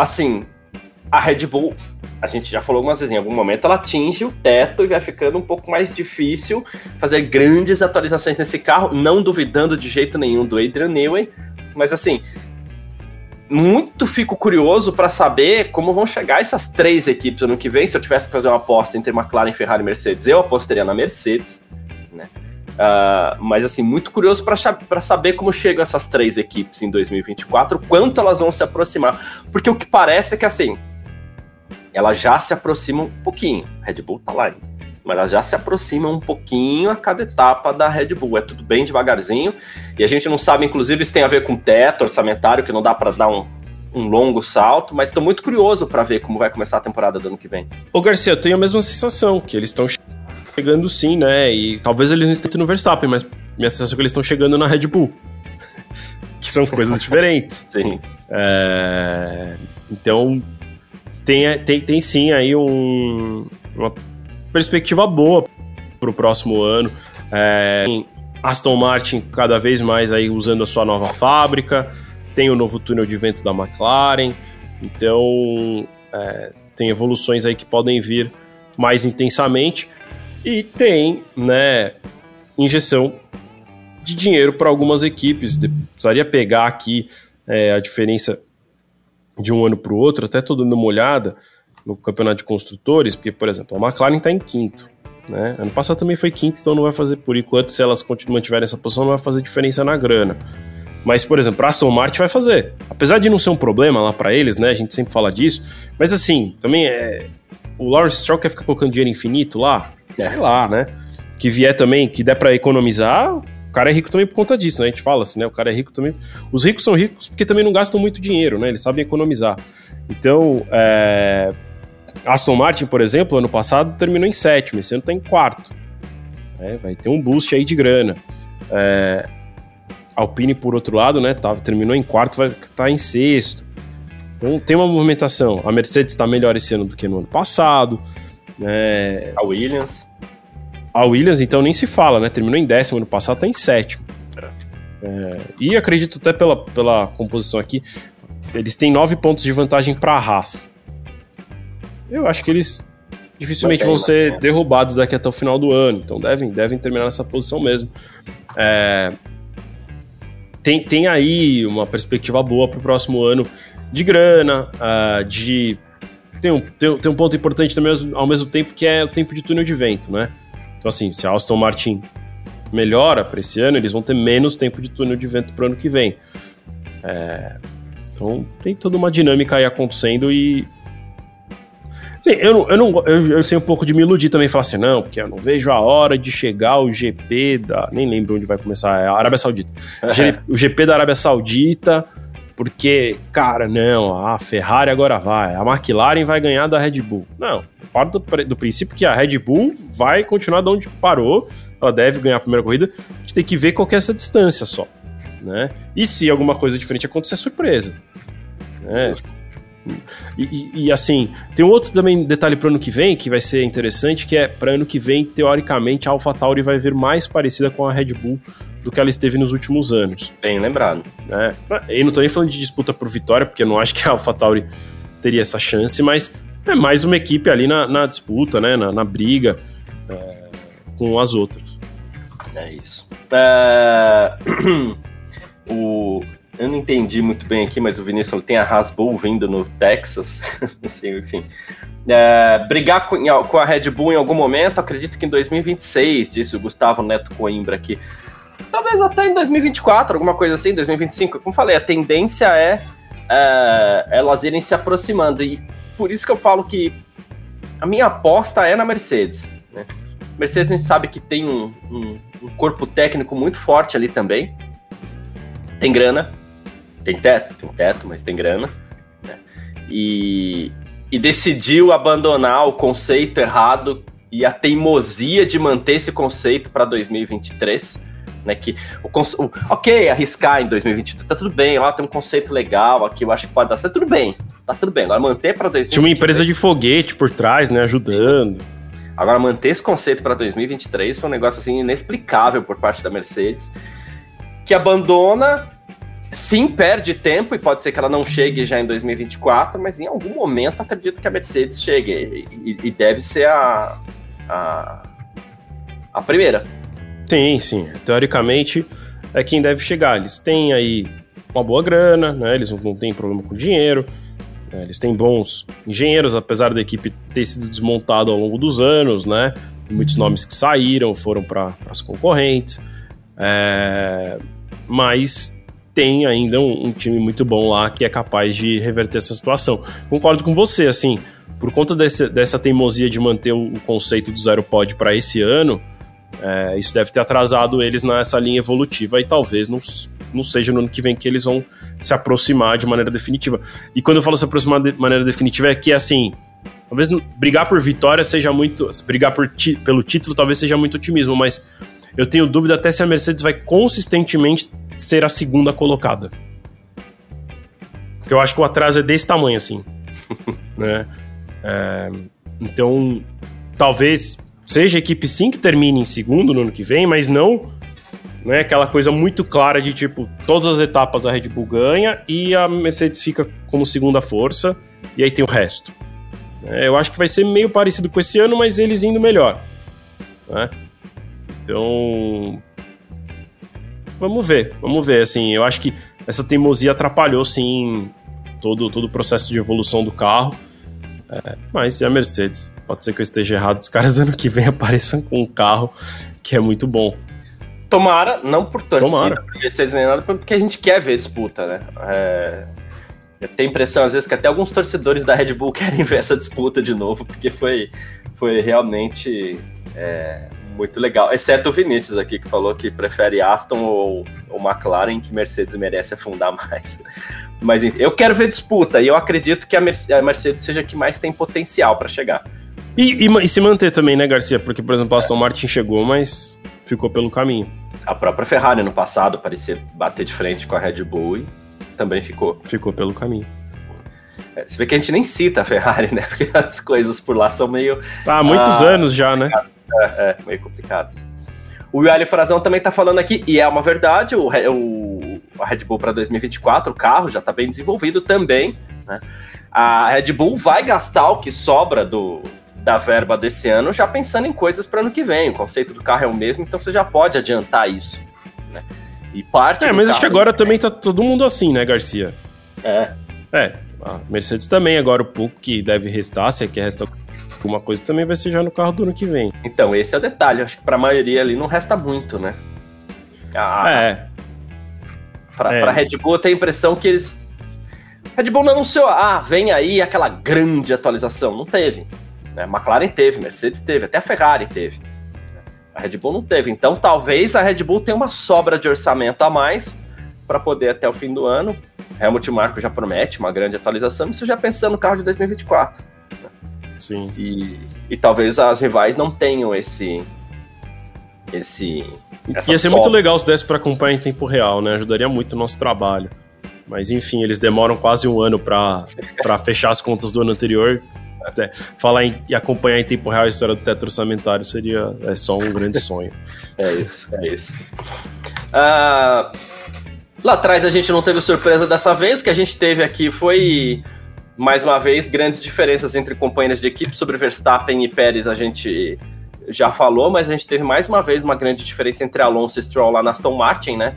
assim, a Red Bull, a gente já falou algumas vezes, em algum momento ela atinge o teto e vai ficando um pouco mais difícil fazer grandes atualizações nesse carro, não duvidando de jeito nenhum do Adrian Newey, mas assim, muito fico curioso para saber como vão chegar essas três equipes ano que vem. Se eu tivesse que fazer uma aposta entre McLaren, Ferrari e Mercedes, eu apostaria na Mercedes, né? Uh, mas assim, muito curioso para saber como chegam essas três equipes em 2024, quanto elas vão se aproximar. Porque o que parece é que assim, ela já se aproxima um pouquinho. Red Bull tá lá. Mas ela já se aproxima um pouquinho a cada etapa da Red Bull. É tudo bem devagarzinho. E a gente não sabe, inclusive, se tem a ver com teto orçamentário, que não dá para dar um, um longo salto, mas estou muito curioso para ver como vai começar a temporada do ano que vem. Ô Garcia, eu tenho a mesma sensação, que eles estão chegando sim, né? E talvez eles não estejam no Verstappen, mas minha sensação é que eles estão chegando na Red Bull. que são coisas diferentes. Sim. É... Então, tem, tem, tem sim aí um, uma perspectiva boa para o próximo ano. É... Aston Martin cada vez mais aí usando a sua nova fábrica tem o novo túnel de vento da McLaren, então é, tem evoluções aí que podem vir mais intensamente e tem, né, injeção de dinheiro para algumas equipes. Precisaria pegar aqui é, a diferença de um ano para o outro, até estou dando uma olhada no campeonato de construtores, porque, por exemplo, a McLaren está em quinto. Né? Ano passado também foi quinto, então não vai fazer, por enquanto, se elas mantiverem essa posição, não vai fazer diferença na grana. Mas, por exemplo, a Aston Martin vai fazer. Apesar de não ser um problema lá para eles, né? A gente sempre fala disso. Mas assim, também é. O Lawrence Stroll quer ficar colocando dinheiro infinito lá? É lá, né? Que vier também, que der para economizar, o cara é rico também por conta disso, né? A gente fala assim, né? O cara é rico também. Os ricos são ricos porque também não gastam muito dinheiro, né? Eles sabem economizar. Então, é... Aston Martin, por exemplo, ano passado terminou em sétimo, esse ano tá em quarto. É, vai ter um boost aí de grana. É, Alpine, por outro lado, né, tá, terminou em quarto, vai estar tá em sexto. Então tem uma movimentação. A Mercedes está melhor esse ano do que no ano passado. Né? A Williams. A Williams, então, nem se fala, né? Terminou em décimo ano passado, está em sétimo. É. É, e acredito até pela, pela composição aqui, eles têm nove pontos de vantagem para a Haas. Eu acho que eles dificilmente vão ser derrubados daqui até o final do ano, então devem, devem terminar nessa posição mesmo. É, tem, tem aí uma perspectiva boa para o próximo ano de grana, uh, de. Tem um, tem, tem um ponto importante também ao mesmo tempo que é o tempo de túnel de vento, né? Então, assim, se a Aston Martin melhora para esse ano, eles vão ter menos tempo de túnel de vento para o ano que vem. É, então, tem toda uma dinâmica aí acontecendo e Sim, eu, eu, não, eu, eu sei um pouco de me iludir também, falar assim, não, porque eu não vejo a hora de chegar o GP da. Nem lembro onde vai começar, é a Arábia Saudita. o GP da Arábia Saudita, porque, cara, não, a Ferrari agora vai, a McLaren vai ganhar da Red Bull. Não, parto do, do princípio que a Red Bull vai continuar de onde parou, ela deve ganhar a primeira corrida, a gente tem que ver qual é essa distância só. Né? E se alguma coisa diferente acontecer, é surpresa. Né? E, e, e, assim, tem um outro também detalhe para ano que vem que vai ser interessante, que é para ano que vem, teoricamente, a AlphaTauri vai vir mais parecida com a Red Bull do que ela esteve nos últimos anos. Bem lembrado. Né? E não tô nem falando de disputa por vitória, porque eu não acho que a AlphaTauri teria essa chance, mas é mais uma equipe ali na, na disputa, né? na, na briga é, com as outras. É isso. É... o eu não entendi muito bem aqui, mas o Vinícius falou tem a Hasbull vindo no Texas. não sei, enfim. É, brigar com, com, a Red Bull em algum momento, acredito que em 2026, disse o Gustavo Neto Coimbra aqui. Talvez até em 2024, alguma coisa assim, 2025. Como falei, a tendência é, é elas irem se aproximando. E por isso que eu falo que a minha aposta é na Mercedes. Né? Mercedes a gente sabe que tem um, um, um corpo técnico muito forte ali também. Tem grana, tem teto, tem teto, mas tem grana. Né? E, e decidiu abandonar o conceito errado e a teimosia de manter esse conceito para 2023. Né, que o, o, ok, arriscar em 2022, tá tudo bem, lá tem um conceito legal aqui, eu acho que pode dar certo, tudo bem, tá tudo bem. Agora manter para 2023. Tinha uma empresa de foguete por trás, né, ajudando. Agora manter esse conceito para 2023 foi um negócio assim inexplicável por parte da Mercedes, que abandona sim perde tempo e pode ser que ela não chegue já em 2024, mas em algum momento acredito que a Mercedes chegue e, e deve ser a, a, a primeira. Sim, sim. Teoricamente é quem deve chegar. Eles têm aí uma boa grana, né? Eles não têm problema com dinheiro. Né? Eles têm bons engenheiros, apesar da equipe ter sido desmontada ao longo dos anos, né? Muitos nomes que saíram foram para as concorrentes. É... Mas tem ainda um, um, time muito bom lá que é capaz de reverter essa situação. Concordo com você, assim, por conta desse, dessa teimosia de manter o, o conceito do zero pod para esse ano, é, isso deve ter atrasado eles nessa linha evolutiva e talvez não, não seja no ano que vem que eles vão se aproximar de maneira definitiva. E quando eu falo se aproximar de maneira definitiva, é que assim. Talvez brigar por vitória seja muito. Brigar por ti, pelo título talvez seja muito otimismo, mas eu tenho dúvida até se a Mercedes vai consistentemente ser a segunda colocada. Porque eu acho que o atraso é desse tamanho, assim. né? É, então, talvez seja a equipe sim que termine em segundo no ano que vem, mas não né, aquela coisa muito clara de tipo, todas as etapas a Red Bull ganha e a Mercedes fica como segunda força, e aí tem o resto. É, eu acho que vai ser meio parecido com esse ano, mas eles indo melhor. Né? Então. Vamos ver, vamos ver. Assim, eu acho que essa teimosia atrapalhou, sim, todo, todo o processo de evolução do carro. É, mas e a Mercedes? Pode ser que eu esteja errado. Os caras ano que vem apareçam com um carro que é muito bom. Tomara, não por torcida, Tomara. Mercedes nem nada, porque a gente quer ver disputa, né? É, eu tenho a impressão, às vezes, que até alguns torcedores da Red Bull querem ver essa disputa de novo, porque foi, foi realmente é, muito legal. Exceto o Vinícius aqui, que falou que prefere Aston ou, ou McLaren, que Mercedes merece afundar mais. Mas enfim, eu quero ver disputa e eu acredito que a Mercedes seja a que mais tem potencial para chegar. E, e, e, se manter também, né, Garcia? Porque, por exemplo, a Aston Martin chegou, mas ficou pelo caminho. A própria Ferrari no passado parecia bater de frente com a Red Bull e também ficou. Ficou pelo caminho. É, você vê que a gente nem cita a Ferrari, né? Porque as coisas por lá são meio. Tá há muitos ah, anos já, né? É, é meio complicado. O William Frazão também tá falando aqui, e é uma verdade, o, o a Red Bull para 2024, o carro já tá bem desenvolvido também, né? A Red Bull vai gastar o que sobra do, da verba desse ano já pensando em coisas para ano que vem. O conceito do carro é o mesmo, então você já pode adiantar isso. Né? E parte. É, mas acho que agora também tá todo mundo assim, né, Garcia? É. É, a Mercedes também, agora o pouco que deve restar, se é que resta alguma coisa, também vai ser já no carro do ano que vem. Então, esse é o detalhe. Acho que pra maioria ali não resta muito, né? Ah, é. Pra, é. Red Bull, eu tenho a impressão que eles. Red Bull não anunciou, ah, vem aí aquela grande atualização. Não teve. Né? McLaren teve, Mercedes teve, até a Ferrari teve. A Red Bull não teve. Então, talvez a Red Bull tenha uma sobra de orçamento a mais para poder até o fim do ano. Helmut Marko já promete uma grande atualização, isso já pensando no carro de 2024. Sim. E, e talvez as rivais não tenham esse. esse Ia ser muito legal se desse para acompanhar em tempo real, né? Ajudaria muito o nosso trabalho. Mas enfim, eles demoram quase um ano para fechar as contas do ano anterior até falar em, e acompanhar em tempo real a história do teto orçamentário seria é só um grande sonho. é isso, é isso. Uh, lá atrás a gente não teve surpresa dessa vez, o que a gente teve aqui foi mais uma vez grandes diferenças entre companheiros de equipe sobre Verstappen e Pérez a gente já falou, mas a gente teve mais uma vez uma grande diferença entre Alonso e Stroll lá na Aston Martin, né?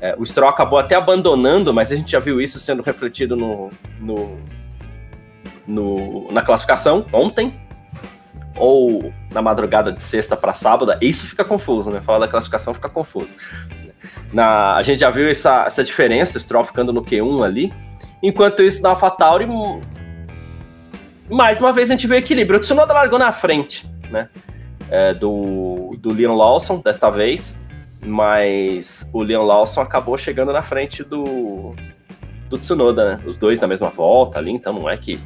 É, o Stroll acabou até abandonando, mas a gente já viu isso sendo refletido no, no, no, na classificação ontem, ou na madrugada de sexta para sábado, isso fica confuso, né? Falar da classificação fica confuso. Na, a gente já viu essa, essa diferença, o Stroll ficando no Q1 ali. Enquanto isso, na AlphaTauri, mais uma vez a gente vê equilíbrio. O Tsunoda largou na frente, né? É, do, do Leon Lawson, desta vez. Mas o Leon Lawson acabou chegando na frente do, do Tsunoda, né? Os dois na mesma volta ali, então não é que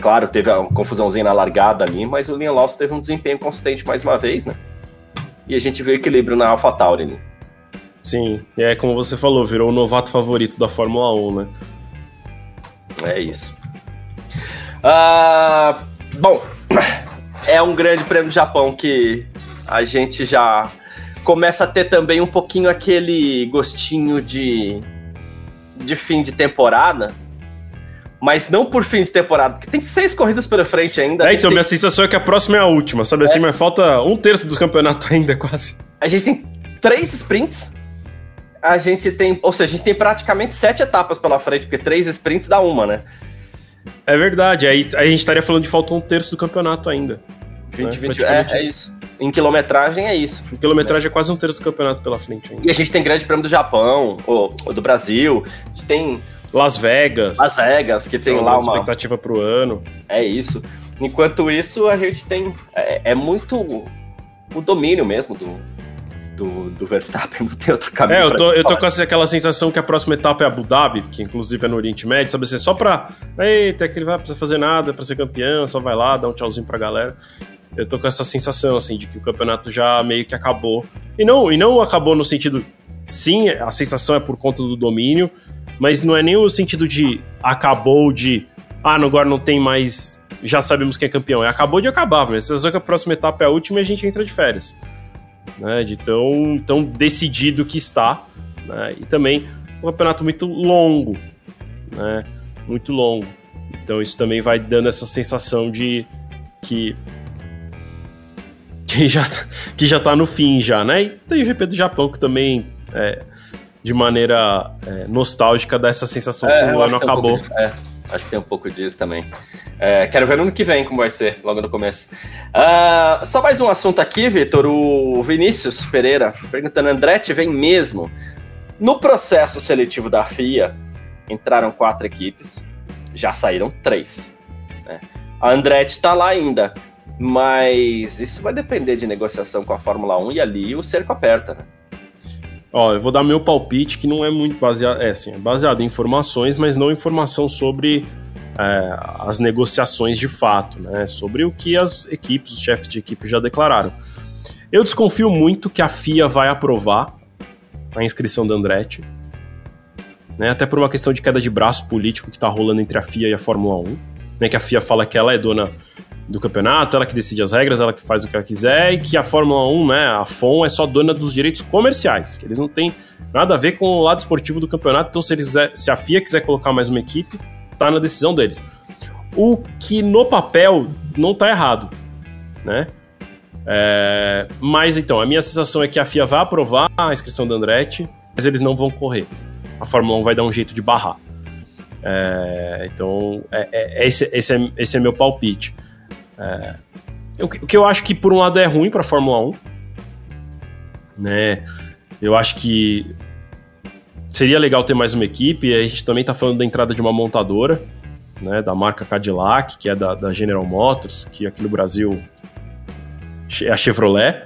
Claro, teve uma confusãozinha na largada ali, mas o Liam Lawson teve um desempenho consistente mais uma vez, né? E a gente vê equilíbrio na AlphaTauri ali. Sim, é como você falou, virou o novato favorito da Fórmula 1, né? É isso. Uh, bom, é um grande prêmio do Japão que a gente já começa a ter também um pouquinho aquele gostinho de, de fim de temporada, mas não por fim de temporada, porque tem seis corridas pela frente ainda. É, então, tem... minha sensação é que a próxima é a última, sabe assim? é. assim? Mas falta um terço do campeonato ainda, quase. A gente tem três sprints. A gente tem. Ou seja, a gente tem praticamente sete etapas pela frente, porque três sprints dá uma, né? É verdade, aí, a gente estaria falando de falta um terço do campeonato ainda. 20, né? 20, é, é isso. Em quilometragem é isso. Em quilometragem é quase um terço do campeonato pela frente ainda. E a gente tem grande prêmio do Japão, ou, ou do Brasil, a gente tem Las Vegas. Las Vegas, que tem é lá uma expectativa pro ano. É isso. Enquanto isso, a gente tem. É, é muito o domínio mesmo do, do, do, Verstappen, não tem outro caminho. É, eu tô, eu tô com aquela sensação que a próxima etapa é Abu Dhabi, que inclusive é no Oriente Médio, sabe assim, só pra. Eita, que ele vai precisar fazer nada pra ser campeão, só vai lá, dá um tchauzinho pra galera. Eu tô com essa sensação, assim, de que o campeonato já meio que acabou. E não, e não acabou no sentido. Sim, a sensação é por conta do domínio, mas não é nem o sentido de acabou de. Ah, agora não tem mais. Já sabemos quem é campeão. É acabou de acabar, mas é que a próxima etapa é a última e a gente entra de férias. Né, de tão, tão decidido que está. Né, e também um campeonato muito longo. Né, muito longo. Então isso também vai dando essa sensação de que que já, que já tá no fim já, né? E tem o GP do Japão que também é, de maneira é, nostálgica dá essa sensação é, que o ano acabou. Um é, acho que tem um pouco disso também. É, quero ver no ano que vem como vai ser, logo no começo. Uh, só mais um assunto aqui, Vitor. O Vinícius Pereira perguntando: Andretti vem mesmo? No processo seletivo da FIA, entraram quatro equipes, já saíram três. Né? A Andretti está lá ainda. Mas isso vai depender de negociação com a Fórmula 1 e ali o cerco aperta, né? Ó, eu vou dar meu palpite que não é muito baseado, é assim, é baseado em informações, mas não informação sobre é, as negociações de fato, né? Sobre o que as equipes, os chefes de equipe já declararam. Eu desconfio muito que a FIA vai aprovar a inscrição da Andretti, né? Até por uma questão de queda de braço político que está rolando entre a FIA e a Fórmula 1, né? Que a FIA fala que ela é dona do campeonato, ela que decide as regras, ela que faz o que ela quiser, e que a Fórmula 1, né, a FOM, é só dona dos direitos comerciais, que eles não têm nada a ver com o lado esportivo do campeonato, então se, eles, se a FIA quiser colocar mais uma equipe, tá na decisão deles. O que no papel não tá errado, né? É, mas então, a minha sensação é que a FIA vai aprovar a inscrição da Andretti, mas eles não vão correr. A Fórmula 1 vai dar um jeito de barrar. É, então, é, é, esse, esse, é, esse é meu palpite. É, o que eu acho que, por um lado, é ruim para a Fórmula 1. Né? Eu acho que seria legal ter mais uma equipe. A gente também está falando da entrada de uma montadora, né, da marca Cadillac, que é da, da, General Motors, que aqui no Brasil é a Chevrolet.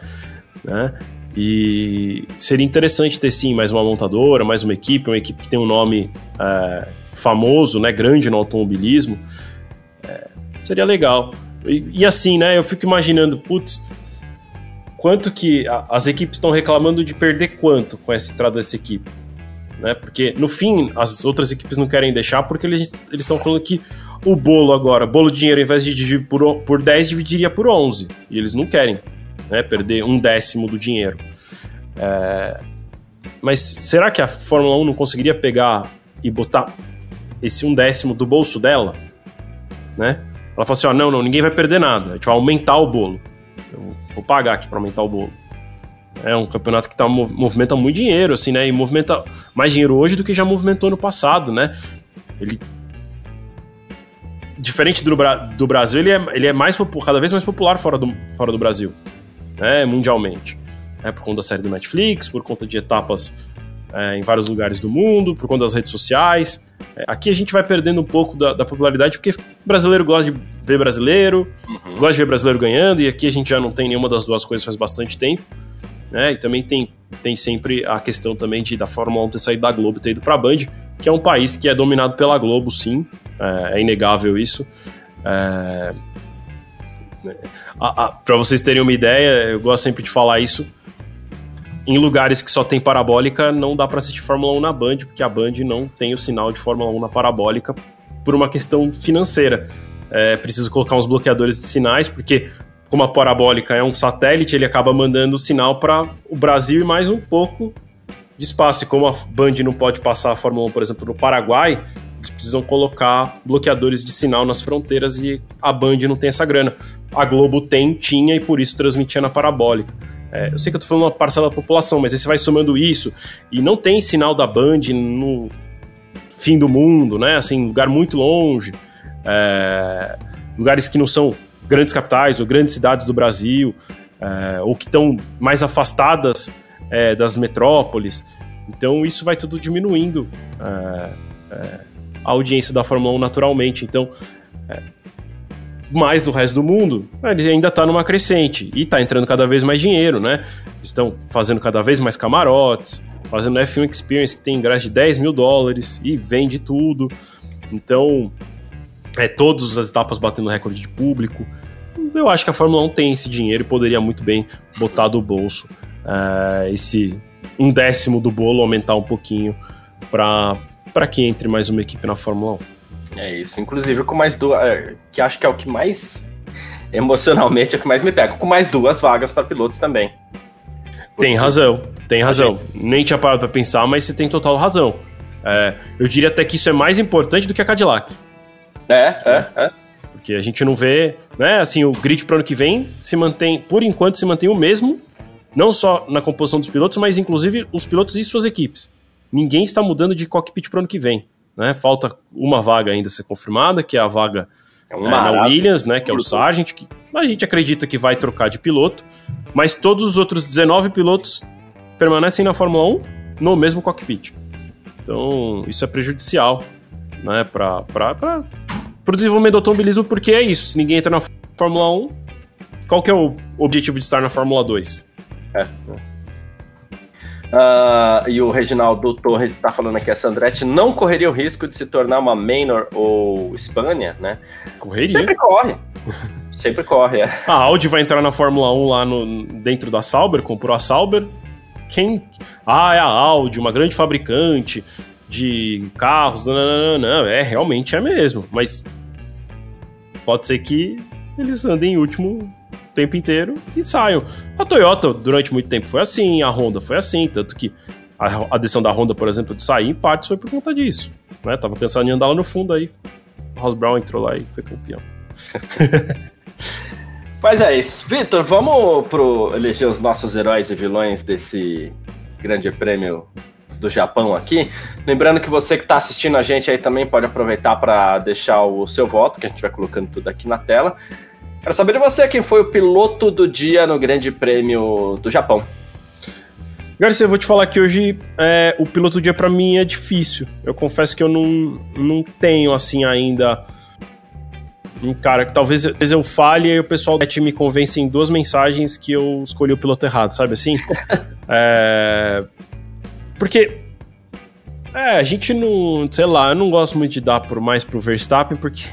Né? E seria interessante ter sim mais uma montadora, mais uma equipe, uma equipe que tem um nome é, famoso, né, grande no automobilismo. É, seria legal. E, e, assim, né? Eu fico imaginando, putz, quanto que a, as equipes estão reclamando de perder quanto com essa entrada dessa equipe? Né? Porque no fim as outras equipes não querem deixar porque eles estão falando que o bolo agora, bolo de dinheiro, ao invés de dividir por, por 10, dividiria por 11. E eles não querem né, perder um décimo do dinheiro. É... Mas será que a Fórmula 1 não conseguiria pegar e botar esse um décimo do bolso dela? Né? Ela falou assim: ó, não, não, ninguém vai perder nada. A gente vai aumentar o bolo. Eu vou pagar aqui para aumentar o bolo. É um campeonato que tá, movimenta muito dinheiro, assim, né? E movimenta mais dinheiro hoje do que já movimentou no passado, né? Ele. Diferente do, do Brasil, ele é, ele é mais cada vez mais popular fora do, fora do Brasil, né? Mundialmente. É, por conta da série do Netflix, por conta de etapas é, em vários lugares do mundo, por conta das redes sociais. É, aqui a gente vai perdendo um pouco da, da, popularidade, porque brasileiro gosta de ver brasileiro, uhum. gosta de ver brasileiro ganhando, e aqui a gente já não tem nenhuma das duas coisas faz bastante tempo. Né? E também tem, tem sempre a questão também de da Fórmula 1 ter saído da Globo e ter ido para a Band, que é um país que é dominado pela Globo, sim, é, é inegável isso. É... Para vocês terem uma ideia, eu gosto sempre de falar isso em lugares que só tem parabólica, não dá para assistir Fórmula 1 na Band, porque a Band não tem o sinal de Fórmula 1 na parabólica por uma questão financeira. É preciso colocar uns bloqueadores de sinais, porque como a parabólica é um satélite, ele acaba mandando o sinal para o Brasil e mais um pouco de espaço. E como a Band não pode passar a Fórmula 1, por exemplo, no Paraguai, eles precisam colocar bloqueadores de sinal nas fronteiras e a Band não tem essa grana. A Globo tem, tinha e por isso transmitia na parabólica. É, eu sei que eu tô falando uma parcela da população, mas aí você vai somando isso e não tem sinal da Band no fim do mundo, né? Assim, lugar muito longe, é, lugares que não são grandes capitais ou grandes cidades do Brasil, é, ou que estão mais afastadas é, das metrópoles. Então isso vai tudo diminuindo é, é, a audiência da Fórmula 1 naturalmente. Então, mais no resto do mundo, ele ainda está numa crescente e está entrando cada vez mais dinheiro, né? Estão fazendo cada vez mais camarotes, fazendo F1 Experience que tem ingresso de 10 mil dólares e vende tudo. Então, é todas as etapas batendo recorde de público. Eu acho que a Fórmula 1 tem esse dinheiro e poderia muito bem botar do bolso uh, esse um décimo do bolo, aumentar um pouquinho para que entre mais uma equipe na Fórmula 1. É isso, inclusive com mais duas, é, que acho que é o que mais emocionalmente é o que mais me pega, com mais duas vagas para pilotos também. Tem razão, tem razão. Nem tinha parado para pensar, mas você tem total razão. É, eu diria até que isso é mais importante do que a Cadillac. É, é, é. Porque a gente não vê, né? Assim, o grid para ano que vem se mantém, por enquanto, se mantém o mesmo, não só na composição dos pilotos, mas inclusive os pilotos e suas equipes. Ninguém está mudando de cockpit para ano que vem. Né? Falta uma vaga ainda ser confirmada, que é a vaga é é, na Williams, né? Que é o Sargent, que a gente acredita que vai trocar de piloto, mas todos os outros 19 pilotos permanecem na Fórmula 1 no mesmo cockpit. Então, isso é prejudicial né, para o desenvolvimento do automobilismo, porque é isso. Se ninguém entra na Fórmula 1, qual que é o objetivo de estar na Fórmula 2? É. Uh, e o Reginaldo Torres está falando aqui, a Sandretti não correria o risco de se tornar uma Manor ou Spania, né? Correria? Sempre corre. Sempre corre, é. A Audi vai entrar na Fórmula 1 lá no, dentro da Sauber, comprou a Sauber. Quem. Ah, é a Audi, uma grande fabricante de carros. Não, não, não, não. É, realmente é mesmo. Mas pode ser que eles andem em último tempo inteiro e saiam. A Toyota, durante muito tempo, foi assim, a Honda foi assim, tanto que a decisão da Honda, por exemplo, de sair em partes foi por conta disso. Né? Tava pensando em andar lá no fundo aí. O Ross Brown entrou lá e foi campeão. Mas é isso. Vitor, vamos pro eleger os nossos heróis e vilões desse grande prêmio do Japão aqui. Lembrando que você que está assistindo a gente aí também pode aproveitar para deixar o seu voto, que a gente vai colocando tudo aqui na tela. Quero saber de você quem foi o piloto do dia no Grande Prêmio do Japão. Garcia, eu vou te falar que hoje é, o piloto do dia para mim é difícil. Eu confesso que eu não, não tenho assim ainda um cara que talvez, talvez eu fale e o pessoal me convence em duas mensagens que eu escolhi o piloto errado, sabe assim? é, porque é, a gente não, sei lá, eu não gosto muito de dar por mais pro Verstappen porque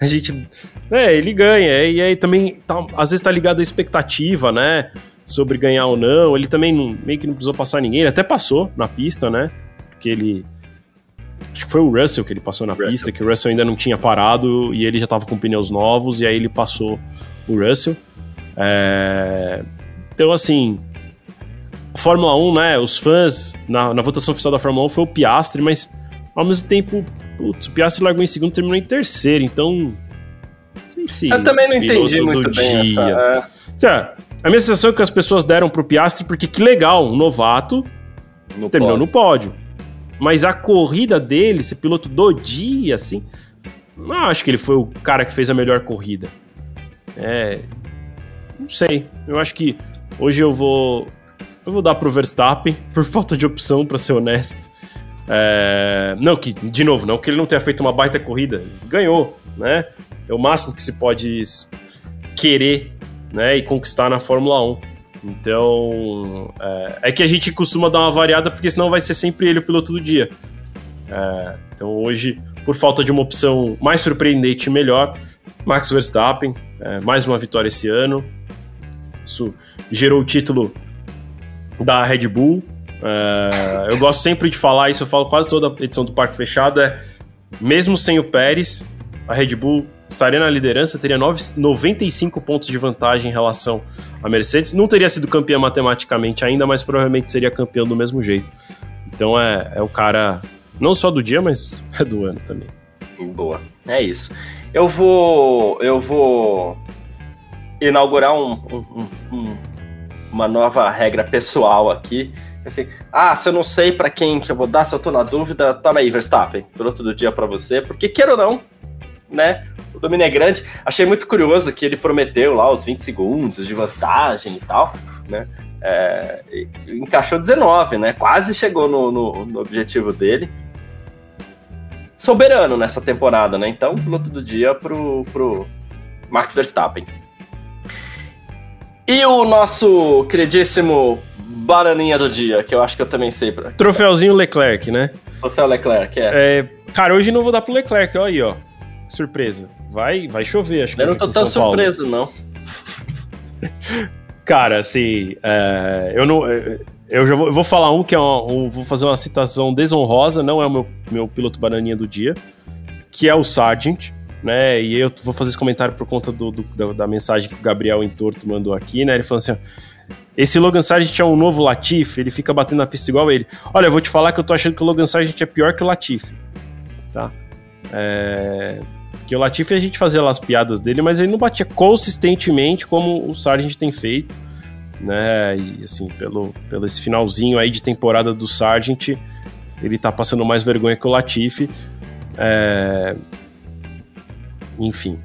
a gente é, ele ganha. E aí também, tá, às vezes tá ligado à expectativa, né? Sobre ganhar ou não. Ele também não, meio que não precisou passar ninguém. Ele até passou na pista, né? Porque ele. Acho que foi o Russell que ele passou na Russell. pista, que o Russell ainda não tinha parado e ele já tava com pneus novos, e aí ele passou o Russell. É... Então, assim. Fórmula 1, né? Os fãs, na, na votação oficial da Fórmula 1 foi o Piastri, mas ao mesmo tempo, putz, o Piastri largou em segundo e terminou em terceiro, então esse Eu também não entendi muito bem dia. essa. É. A minha sensação é que as pessoas deram pro Piastri porque que legal, um novato no terminou pódio. no pódio. Mas a corrida dele, esse piloto do dia, assim, não acho que ele foi o cara que fez a melhor corrida. É. Não sei. Eu acho que hoje eu vou. Eu vou dar pro Verstappen, por falta de opção, para ser honesto. É, não, que, de novo, não que ele não tenha feito uma baita corrida. Ganhou, né? é o máximo que se pode querer né, e conquistar na Fórmula 1. Então, é, é, que a gente costuma dar uma variada, porque senão vai ser sempre ele o piloto do dia. É, então, hoje, por falta de uma opção mais surpreendente e melhor, Max Verstappen, é, mais uma vitória esse ano. Isso gerou o título da Red Bull. É, eu gosto sempre de falar isso, eu falo quase toda edição do Parque Fechado, é mesmo sem o Pérez, a Red Bull estaria na liderança, teria 9, 95 pontos de vantagem em relação à Mercedes. Não teria sido campeã matematicamente ainda, mas provavelmente seria campeão do mesmo jeito. Então é, é o cara, não só do dia, mas é do ano também. Boa, é isso. Eu vou, eu vou inaugurar um, um, um, uma nova regra pessoal aqui. Assim, ah, se eu não sei para quem que eu vou dar, se eu tô na dúvida, toma aí, Verstappen, piloto do dia para você, porque queira ou não, né? O domínio é grande. Achei muito curioso que ele prometeu lá os 20 segundos de vantagem e tal, né? É, encaixou 19, né? Quase chegou no, no, no objetivo dele. soberano nessa temporada, né? Então, piloto do dia pro, pro Max Verstappen. E o nosso queridíssimo bananinha do dia, que eu acho que eu também sei. Pra... Troféuzinho Leclerc, né? Troféu Leclerc, é. é. Cara, hoje não vou dar pro Leclerc, olha aí, ó. Surpresa. Vai, vai chover, acho que. Eu não tô tão surpreso, não. Cara, assim, é, eu não. É, eu já vou, eu vou falar um que é uma, um, vou fazer uma citação desonrosa, não é o meu, meu piloto bananinha do dia, que é o Sargent né? E eu vou fazer esse comentário por conta do, do da, da, mensagem que o Gabriel Entorto mandou aqui, né? Ele falou assim: esse Logan Sargent é um novo Latifi, ele fica batendo na pista igual ele. Olha, eu vou te falar que eu tô achando que o Logan Sargent é pior que o Latifi, tá? É... Que o Latifi a gente fazia lá as piadas dele, mas ele não batia consistentemente como o Sargent tem feito, né? E assim, pelo, pelo esse finalzinho aí de temporada do Sargent, ele tá passando mais vergonha que o Latifi. É enfim.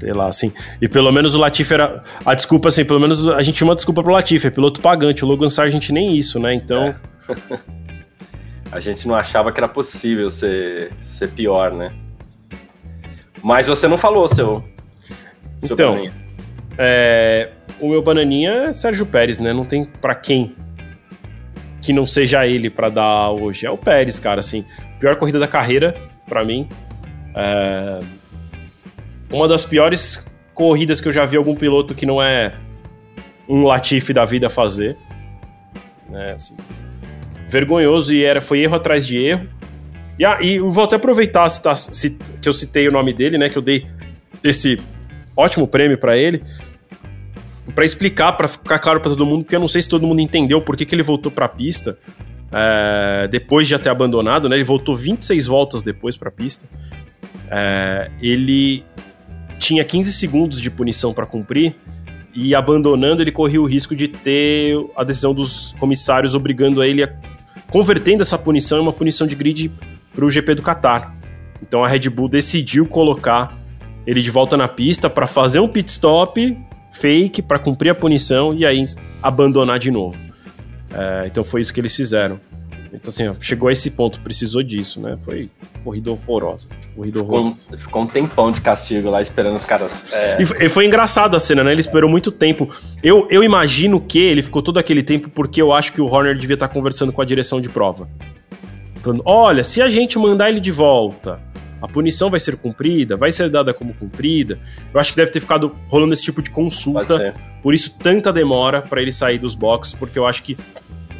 Sei lá, assim. E pelo menos o Latifi era. A desculpa, assim, pelo menos a gente tinha uma desculpa pro Latifi, é piloto pagante. O Logan Sargent nem isso, né? Então. É. a gente não achava que era possível ser, ser pior, né? Mas você não falou, seu. seu então. Bananinha. É, o meu bananinha é Sérgio Pérez, né? Não tem para quem que não seja ele para dar hoje. É o Pérez, cara, assim. Pior corrida da carreira, para mim. É uma das piores corridas que eu já vi algum piloto que não é um Latifi da vida fazer. Né, assim, vergonhoso e era, foi erro atrás de erro. E, ah, e vou até aproveitar citar, que eu citei o nome dele, né? Que eu dei esse ótimo prêmio para ele. para explicar, para ficar claro para todo mundo, porque eu não sei se todo mundo entendeu por que, que ele voltou para a pista é, depois de já ter abandonado, né? Ele voltou 26 voltas depois para a pista. É, ele tinha 15 segundos de punição para cumprir e abandonando ele corria o risco de ter a decisão dos comissários obrigando a ele a convertendo essa punição em uma punição de grid para o GP do Qatar. Então a Red Bull decidiu colocar ele de volta na pista para fazer um pit stop fake para cumprir a punição e aí abandonar de novo. É, então foi isso que eles fizeram. Então, assim, ó, chegou a esse ponto, precisou disso, né? Foi corrida horrorosa. Corrida horrorosa. Ficou, ficou um tempão de castigo lá esperando os caras. É... E, foi, e foi engraçado a cena, né? Ele esperou muito tempo. Eu, eu imagino que ele ficou todo aquele tempo porque eu acho que o Horner devia estar conversando com a direção de prova. Falando: olha, se a gente mandar ele de volta, a punição vai ser cumprida, vai ser dada como cumprida. Eu acho que deve ter ficado rolando esse tipo de consulta. Por isso, tanta demora para ele sair dos boxes, porque eu acho que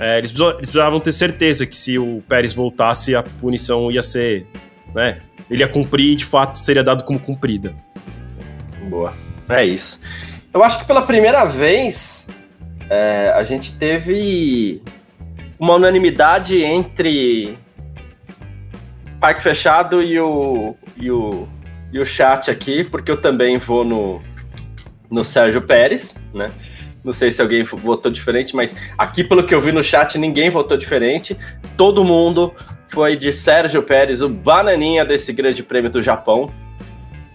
é, eles, precisavam ter certeza que se o Pérez voltasse, a punição ia ser. Né, ele ia cumprir e de fato seria dado como cumprida. Boa. É isso. Eu acho que pela primeira vez é, a gente teve uma unanimidade entre Parque Fechado e o, e o, e o chat aqui, porque eu também vou no, no Sérgio Pérez, né? Não sei se alguém votou diferente, mas aqui, pelo que eu vi no chat, ninguém votou diferente. Todo mundo foi de Sérgio Pérez, o bananinha desse grande prêmio do Japão.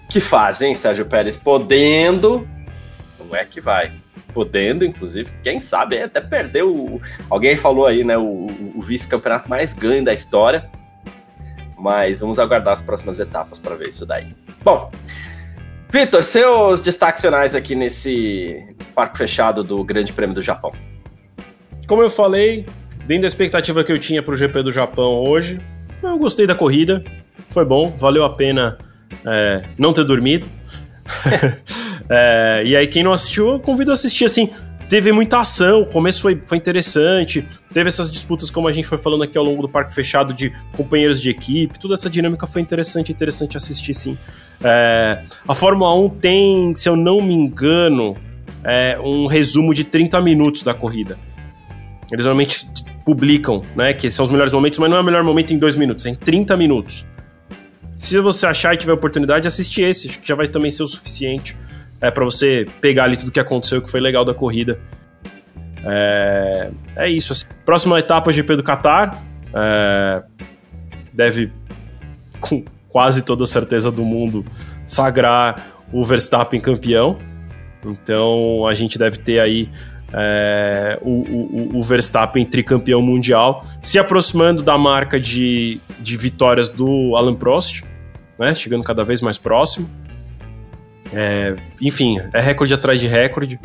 Que faz, hein, Sérgio Pérez? Podendo. Não é que vai. Podendo, inclusive, quem sabe até perdeu. O... Alguém falou aí, né? O, o vice-campeonato mais ganho da história. Mas vamos aguardar as próximas etapas para ver isso daí. Bom, Vitor, seus destaques finais aqui nesse parque fechado do Grande Prêmio do Japão. Como eu falei, dentro da expectativa que eu tinha para o GP do Japão hoje, eu gostei da corrida, foi bom, valeu a pena é, não ter dormido. é, e aí, quem não assistiu, eu convido a assistir assim teve muita ação, o começo foi, foi interessante, teve essas disputas, como a gente foi falando aqui ao longo do parque fechado, de companheiros de equipe, toda essa dinâmica foi interessante, interessante assistir sim. É, a Fórmula 1 tem, se eu não me engano, é, um resumo de 30 minutos da corrida. Eles normalmente publicam, né, que são os melhores momentos, mas não é o melhor momento em dois minutos, é em 30 minutos. Se você achar e tiver oportunidade, assiste esse, acho que já vai também ser o suficiente é, para você pegar ali tudo que aconteceu, que foi legal da corrida. É, é isso. Assim. Próxima etapa, GP do Qatar. É, deve, com quase toda certeza do mundo, sagrar o Verstappen campeão. Então a gente deve ter aí é, o, o, o, Verstappen tricampeão mundial, se aproximando da marca de de vitórias do Alan Prost, né? Chegando cada vez mais próximo. É, enfim, é recorde atrás de recorde.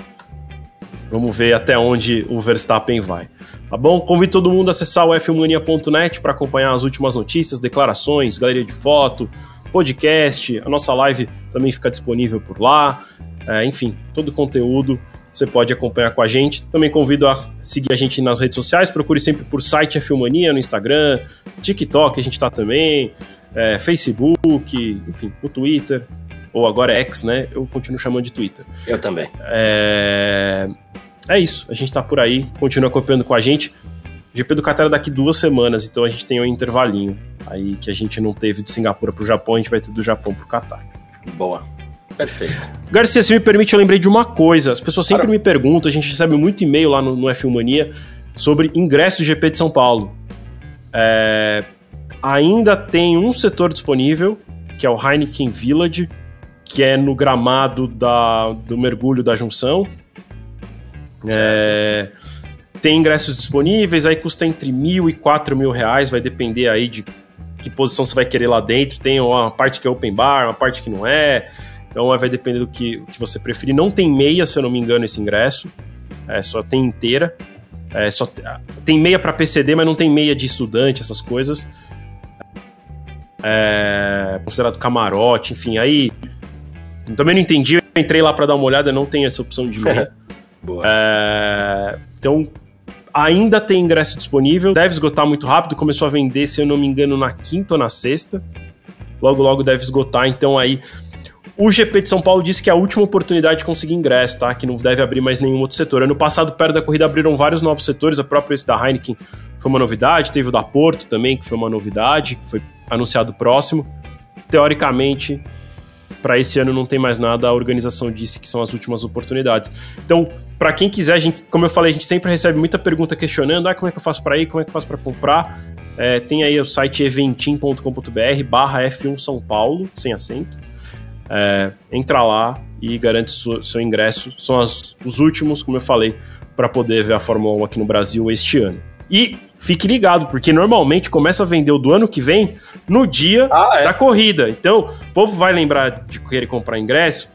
Vamos ver até onde o Verstappen vai. Tá bom? Convido todo mundo a acessar o fmania.net para acompanhar as últimas notícias, declarações, galeria de foto, podcast. A nossa live também fica disponível por lá. É, enfim, todo o conteúdo você pode acompanhar com a gente. Também convido a seguir a gente nas redes sociais. Procure sempre por site Filmania no Instagram, TikTok, a gente está também, é, Facebook, enfim, o Twitter, ou agora X, né? Eu continuo chamando de Twitter. Eu também. É, é isso, a gente está por aí, continua acompanhando com a gente. GP do Qatar é daqui duas semanas, então a gente tem um intervalinho aí que a gente não teve de Singapura para o Japão, a gente vai ter do Japão para o Qatar. Boa. Perfeito. Garcia, se me permite, eu lembrei de uma coisa. As pessoas sempre me perguntam, a gente recebe muito e-mail lá no, no F1 Mania sobre ingresso do GP de São Paulo. É, ainda tem um setor disponível, que é o Heineken Village, que é no gramado da, do mergulho da junção. É, tem ingressos disponíveis, aí custa entre mil e quatro mil reais, vai depender aí de que posição você vai querer lá dentro. Tem uma parte que é open bar, uma parte que não é. Então vai depender do que, que você preferir. Não tem meia, se eu não me engano, esse ingresso. É, só tem inteira. É, só tem meia para PCD, mas não tem meia de estudante, essas coisas. É, considerado camarote, enfim, aí. Também não entendi, eu entrei lá para dar uma olhada, não tem essa opção de meia. é, então, ainda tem ingresso disponível, deve esgotar muito rápido. Começou a vender, se eu não me engano, na quinta ou na sexta. Logo, logo deve esgotar, então aí o GP de São Paulo disse que é a última oportunidade de conseguir ingresso, tá? Que não deve abrir mais nenhum outro setor. Ano passado, perto da corrida, abriram vários novos setores. A própria esse da Heineken foi uma novidade. Teve o da Porto também, que foi uma novidade, que foi anunciado próximo. Teoricamente, para esse ano não tem mais nada. A organização disse que são as últimas oportunidades. Então, para quem quiser, a gente, como eu falei, a gente sempre recebe muita pergunta questionando: ah, como é que eu faço para ir? Como é que eu faço para comprar? É, tem aí o site eventim.com.br/barra F1 São Paulo, sem acento é, entra lá e garante seu, seu ingresso. São as, os últimos, como eu falei, para poder ver a Fórmula 1 aqui no Brasil este ano. E fique ligado, porque normalmente começa a vender o do ano que vem no dia ah, é? da corrida. Então, o povo vai lembrar de querer comprar ingresso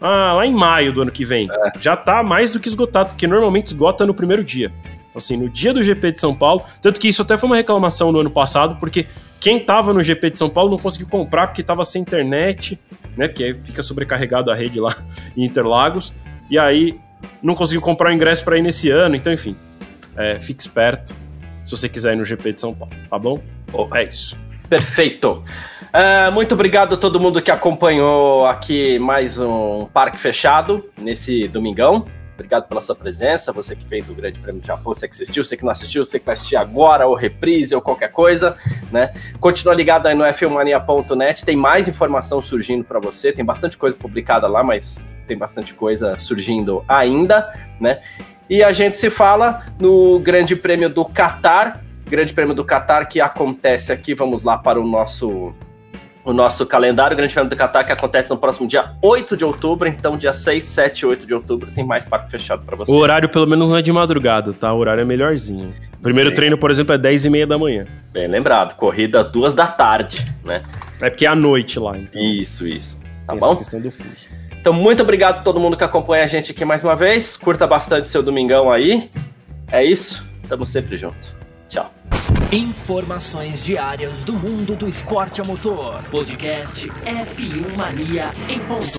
ah, lá em maio do ano que vem. É. Já tá mais do que esgotado, porque normalmente esgota no primeiro dia. Então, assim, no dia do GP de São Paulo. Tanto que isso até foi uma reclamação no ano passado, porque quem tava no GP de São Paulo não conseguiu comprar porque tava sem internet, né? Porque aí fica sobrecarregado a rede lá em Interlagos. E aí não conseguiu comprar o ingresso para ir nesse ano. Então, enfim, é, fique esperto se você quiser ir no GP de São Paulo, tá bom? É isso. Perfeito. Uh, muito obrigado a todo mundo que acompanhou aqui mais um Parque Fechado nesse domingão. Obrigado pela sua presença, você que veio do Grande Prêmio de Japão, você que assistiu, você que não assistiu, você que vai assistir agora, ou reprise, ou qualquer coisa, né? Continua ligado aí no filmania.net, tem mais informação surgindo para você, tem bastante coisa publicada lá, mas tem bastante coisa surgindo ainda, né? E a gente se fala no Grande Prêmio do Qatar, Grande Prêmio do Qatar que acontece aqui, vamos lá para o nosso o nosso calendário Grande Prêmio do Qatar, que acontece no próximo dia 8 de outubro. Então, dia 6, 7 e 8 de outubro tem mais parque fechado para você. O horário, pelo menos, não é de madrugada, tá? O horário é melhorzinho. O primeiro Bem, treino, por exemplo, é 10 e meia da manhã. Bem lembrado, corrida 2 da tarde, né? É porque é à noite lá, então. Isso, isso. Tá tem bom? questão do fuso. Então, muito obrigado a todo mundo que acompanha a gente aqui mais uma vez. Curta bastante seu domingão aí. É isso. Tamo sempre junto. Tchau. Informações diárias do mundo do esporte a motor. Podcast F1 Mania em ponto.